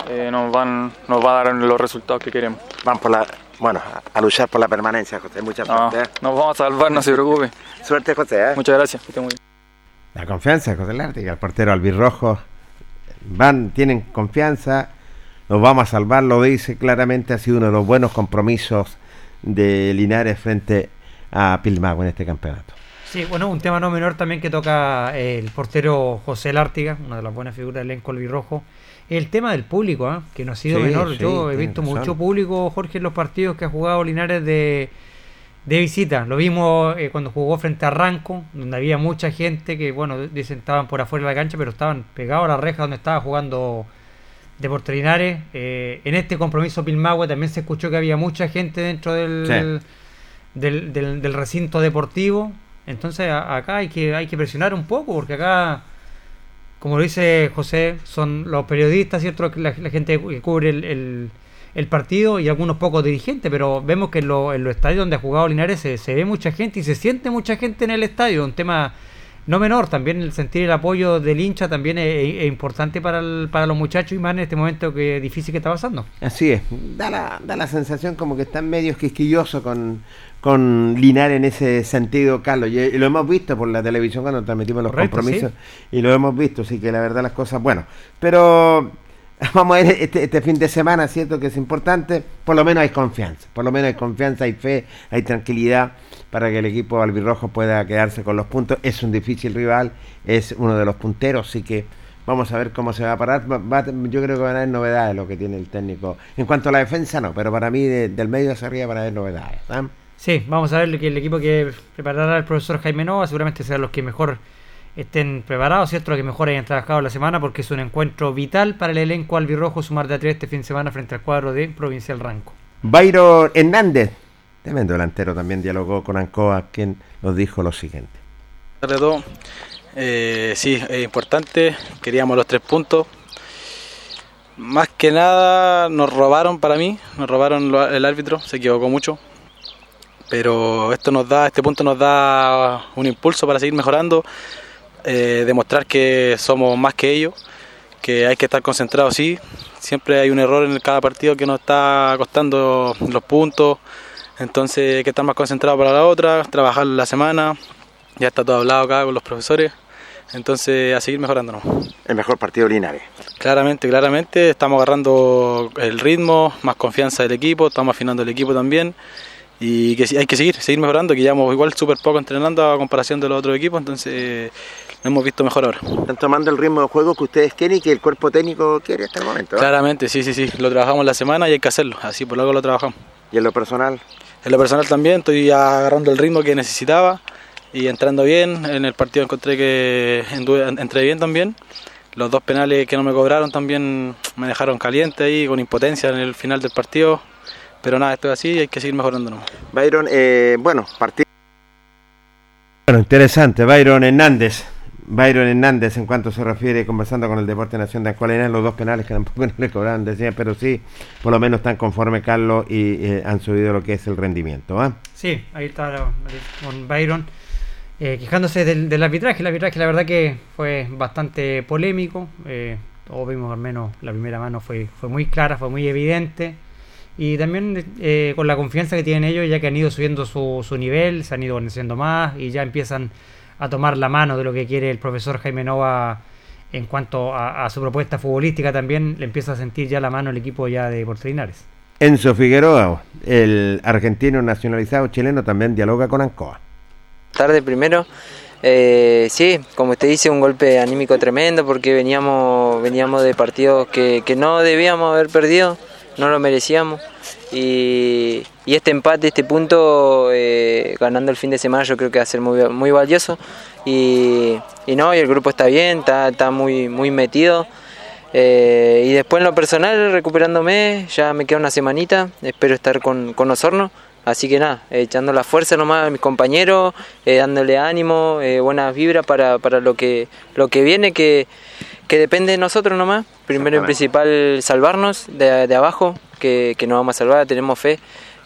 eh, nos, van, nos va a dar los resultados que queremos. Van por la, bueno, a luchar por la permanencia, José. Muchas gracias. ¿eh? Nos vamos a salvar, no se preocupe. [LAUGHS] Suerte, José. Muchas gracias. La confianza, José Lártiga, el portero albirrojo. Van, tienen confianza, nos vamos a salvar, lo dice claramente, ha sido uno de los buenos compromisos de Linares frente a Pilmago en este campeonato. Sí, bueno, un tema no menor también que toca el portero José Lártiga, una de las buenas figuras del elenco albirrojo, el tema del público, ¿ah? que no ha sido menor. Yo he visto mucho público, Jorge, en los partidos que ha jugado Linares de, de visita. Lo vimos eh, cuando jugó frente a Ranco, donde había mucha gente que, bueno, dicen estaban por afuera de la cancha, pero estaban pegados a la reja donde estaba jugando Deportes Linares. Eh, en este compromiso Pilmahue también se escuchó que había mucha gente dentro del, del, del, recinto deportivo. Entonces acá hay que, hay que presionar un poco, porque acá como lo dice José, son los periodistas, ¿cierto? La, la gente que cubre el, el, partido y algunos pocos dirigentes, pero vemos que en, los estadios donde ha jugado Linares se, ve mucha gente y se siente mucha gente en el estadio, un tema no menor, también el sentir el apoyo del hincha también es, importante para, para los muchachos y más en este momento que difícil que está pasando. Así es, da la, da la sensación como que están medio quisquillosos con, con Linares en ese sentido, Carlos. Y, lo hemos visto por la televisión cuando transmitimos los compromisos. Y lo hemos visto, así que la verdad las cosas, bueno. Pero [LAUGHS] vamos a ver este, este, fin de semana, ¿cierto? Que es importante. Por lo menos hay confianza. Por lo menos hay confianza, hay fe, hay tranquilidad para que el equipo albirrojo pueda quedarse con los puntos. Es un difícil rival, es uno de los punteros, así que vamos a ver cómo se va a parar. yo creo que van a haber novedades lo que tiene el técnico. En cuanto a la defensa, no, pero para mí del medio hacia arriba van a haber novedades. ¿ah? Sí, vamos a ver que el equipo que preparará el profesor Jaime Nova seguramente será los que mejor estén preparados, ¿cierto? Los que mejor hayan trabajado la semana porque es un encuentro vital para el elenco albirrojo sumar de a tres este fin de semana frente al cuadro de Provincial Ranco. Bayro Hernández, tremendo delantero, también dialogó con Ancoa, quien nos dijo lo siguiente. Eh, sí, es importante, queríamos los tres puntos. Más que nada nos robaron para mí, nos robaron el árbitro, se equivocó mucho, pero esto nos da, este punto nos da un impulso para seguir mejorando, eh, demostrar que somos más que ellos, que hay que estar concentrados, sí, siempre hay un error en cada partido que nos está costando los puntos, entonces hay que estar más concentrados para la otra, trabajar la semana, ya está todo hablado acá con los profesores, entonces a seguir mejorándonos. El mejor partido Linares. Claramente, claramente, estamos agarrando el ritmo, más confianza del equipo, estamos afinando el equipo también y que hay que seguir, seguir mejorando, que llevamos igual súper poco entrenando a comparación de los otros equipos, entonces hemos visto mejor ahora. Están tomando el ritmo de juego que ustedes quieren y que el cuerpo técnico quiere hasta el momento. Claramente, sí, sí, sí, lo trabajamos la semana y hay que hacerlo, así por luego lo trabajamos. ¿Y en lo personal? En lo personal también, estoy agarrando el ritmo que necesitaba y entrando bien, en el partido encontré que entré bien también. Los dos penales que no me cobraron también me dejaron caliente ahí, con impotencia en el final del partido pero nada, esto es así y hay que seguir mejorándonos. Byron, eh, bueno, partido. Bueno, interesante, Byron Hernández. Byron Hernández, en cuanto se refiere, conversando con el Deporte Nación de Acualena, los dos penales que tampoco [LAUGHS] no le cobraron, decía, pero sí, por lo menos están conforme Carlos y eh, han subido lo que es el rendimiento. ¿ah? Sí, ahí está con Byron. Eh, quejándose del, del, arbitraje, el arbitraje la verdad que fue bastante polémico, eh, todos vimos al menos la primera mano fue, fue muy clara, fue muy evidente, y también eh, con la confianza que tienen ellos, ya que han ido subiendo su, su nivel, se han ido conociendo más y ya empiezan a tomar la mano de lo que quiere el profesor Jaime Nova en cuanto a, su propuesta futbolística también le empieza a sentir ya la mano el equipo ya de Portelinares. Enzo Figueroa, el argentino nacionalizado chileno, también dialoga con Ancoa. Tarde primero, eh, sí, como usted dice, un golpe anímico tremendo porque veníamos, veníamos de partidos que, que no debíamos haber perdido no lo merecíamos y, este empate, este punto, eh, ganando el fin de semana, yo creo que va a ser muy, muy valioso. Y, no, y el grupo está bien, está, está muy, muy metido. Eh, y después en lo personal, recuperándome, ya me queda una semanita, espero estar con, con Osorno. Así que nada, echando la fuerza nomás a mis compañeros, eh, dándole ánimo, buenas vibras para, para, lo, que, lo que viene, que, que depende de nosotros nomás. Primero y principal, salvarnos de, de abajo, que, que, nos vamos a salvar, tenemos fe.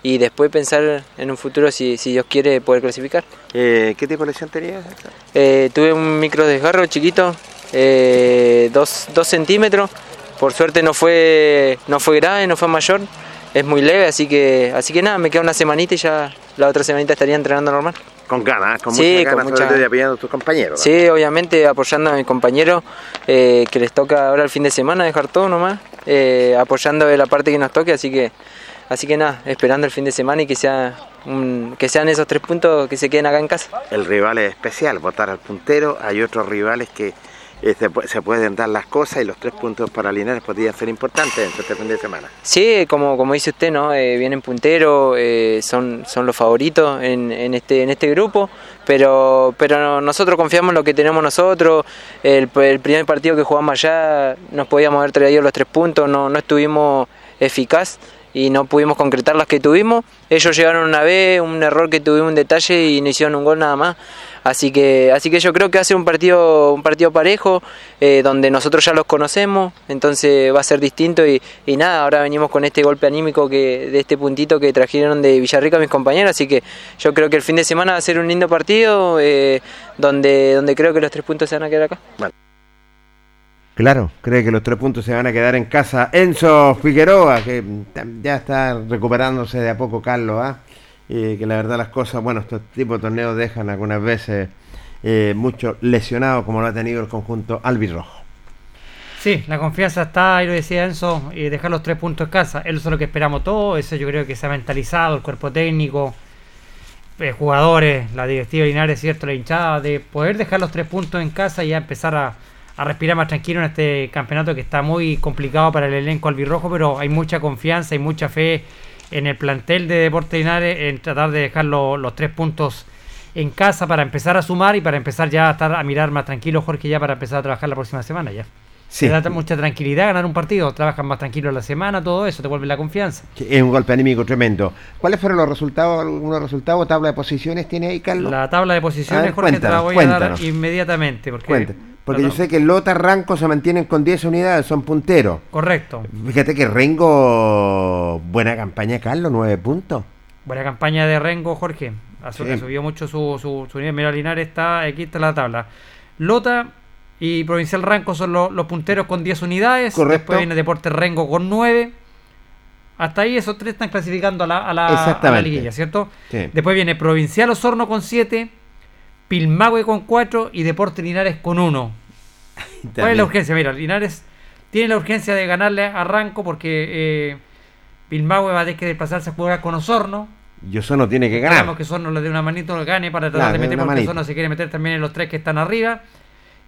Y después pensar en un futuro si, si Dios quiere poder clasificar. Eh, ¿Qué tipo de lesión tenías? Eh, tuve un micro desgarro chiquito, eh, dos, dos, centímetros. Por suerte no fue, no fue grave, no fue mayor. Es muy leve, así que, así que nada, me queda una semanita y ya la otra semanita estaría entrenando normal. Con ganas, con sí, mucha ganas, con mucha... apoyando a tus compañeros. Sí, obviamente apoyando a mis compañeros, eh, que les toca ahora el fin de semana dejar todo nomás, eh, apoyando la parte que nos toque, así que, así que nada, esperando el fin de semana y que sea un, que sean esos tres puntos que se queden acá en casa. El rival es especial, votar al puntero, hay otros rivales que este, se pueden dar las cosas y los tres puntos para Linares podrían ser importantes en este fin de semana. Sí, como, como dice usted, ¿no? Eh, vienen punteros, eh, son, son los favoritos en, en, este, en este grupo, pero, pero nosotros confiamos en lo que tenemos nosotros. El, el primer partido que jugamos allá nos podíamos haber traído los tres puntos, no, no estuvimos eficaz y no pudimos concretar las que tuvimos. Ellos llegaron una vez, un error que tuvimos, un detalle y no hicieron un gol nada más. Así que, así que yo creo que va a ser un partido, un partido parejo, eh, donde nosotros ya los conocemos, entonces va a ser distinto y, y, nada, ahora venimos con este golpe anímico que, de este puntito que trajeron de Villarrica mis compañeros, así que yo creo que el fin de semana va a ser un lindo partido, eh, donde, donde creo que los tres puntos se van a quedar acá. Claro, cree que los tres puntos se van a quedar en casa. Enzo Figueroa, que ya está recuperándose de a poco Carlos, ¿ah? Y que la verdad las cosas, bueno, estos tipos de torneos dejan algunas veces eh, mucho lesionados como lo ha tenido el conjunto albirrojo. Sí, la confianza está, ahí lo decía Enzo, y dejar los tres puntos en casa. Eso es lo que esperamos todos, eso yo creo que se ha mentalizado el cuerpo técnico, eh, jugadores, la directiva Linares, cierto, la hinchada, de poder dejar los tres puntos en casa y ya empezar a, a respirar más tranquilo en este campeonato que está muy complicado para el elenco albirrojo, pero hay mucha confianza y mucha fe en el plantel de Deportes Linares en tratar de dejar los tres puntos en casa para empezar a sumar y para empezar ya a estar a mirar más tranquilo, Jorge, ya para empezar a trabajar la próxima semana ya. Sí. Te da mucha tranquilidad ganar un partido, trabajan más tranquilo la semana, todo eso, te vuelve la confianza. Es un golpe anímico tremendo. ¿Cuáles fueron los resultados, algunos resultados, tabla de posiciones tiene ahí, Carlos? La tabla de posiciones, Jorge, te la voy a dar inmediatamente. Porque porque yo sé que Lota, Ranco se mantienen con 10 unidades, son punteros. Correcto. Fíjate que Rengo, buena campaña, Carlos, 9 puntos. Buena campaña de Rengo, Jorge. Subió mucho su, su, nivel. Mira, Linares está, aquí está la tabla. Lota y Provincial Ranco son los punteros con 10 unidades. Correcto. Después viene Deporte Rengo con 9. Hasta ahí esos tres están clasificando a la, a la, liguilla, ¿cierto? Después viene Provincial Osorno con 7. Pilmahue con 4 y Deporte Linares con 1. [LAUGHS] ¿Cuál es la urgencia? Mira, Linares tiene la urgencia de ganarle a Ranco porque eh, Pilmahue va a tener que desplazarse a jugar con Osorno. Y Osorno tiene que ganar. Esperamos que Osorno le dé una manito, lo gane para tratar de meter, porque Osorno se quiere meter también en los tres que están arriba.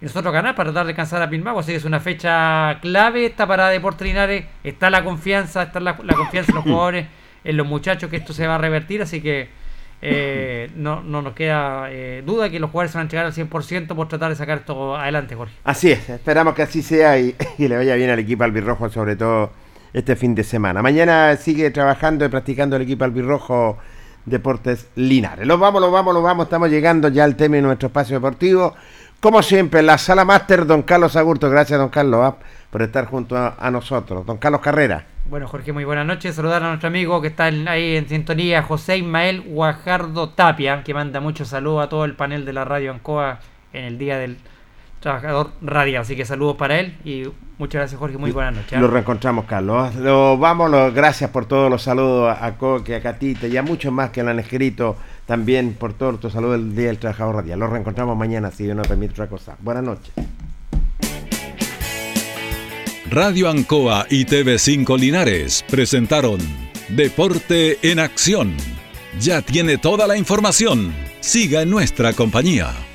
Y nosotros ganar para tratar de alcanzar a Pilmahue. Así que es una fecha clave esta para Deporte Linares. Está la confianza, está la, la confianza en los [COUGHS] jugadores, en los muchachos que esto se va a revertir. Así que eh, [COUGHS] no, no nos queda eh, duda que los jugadores se van a entregar al 100% por tratar de sacar esto adelante, Jorge. Así es, esperamos que así sea [LAUGHS] y, le vaya bien al equipo albirrojo, sobre todo este fin de semana. Mañana sigue trabajando y practicando el equipo albirrojo Deportes Linares. Los vamos, los vamos, los vamos, estamos llegando ya al tema de nuestro espacio deportivo. Como siempre, la sala máster, don Carlos Agurto. Gracias, don Carlos, ah, por estar junto a nosotros. Don Carlos Carrera. Bueno, Jorge, muy buenas noches. Saludar a nuestro amigo que está ahí en sintonía, José Ismael Guajardo Tapia, que manda muchos saludos a todo el panel de la radio Ancoa en el Día del Trabajador Radial. Así que saludos para él y muchas gracias, Jorge. Muy buenas noches. ¿eh? Lo reencontramos, Carlos. Lo, vamos, gracias por todos los saludos a Coque, a Catita y a muchos más que lo han escrito también por todos los saludos del Día del Trabajador Radial. Lo reencontramos mañana, si Dios nos permite otra cosa. Buenas noches. Radio Ancoa y TV5 Linares presentaron Deporte en Acción. Ya tiene toda la información. Siga en nuestra compañía.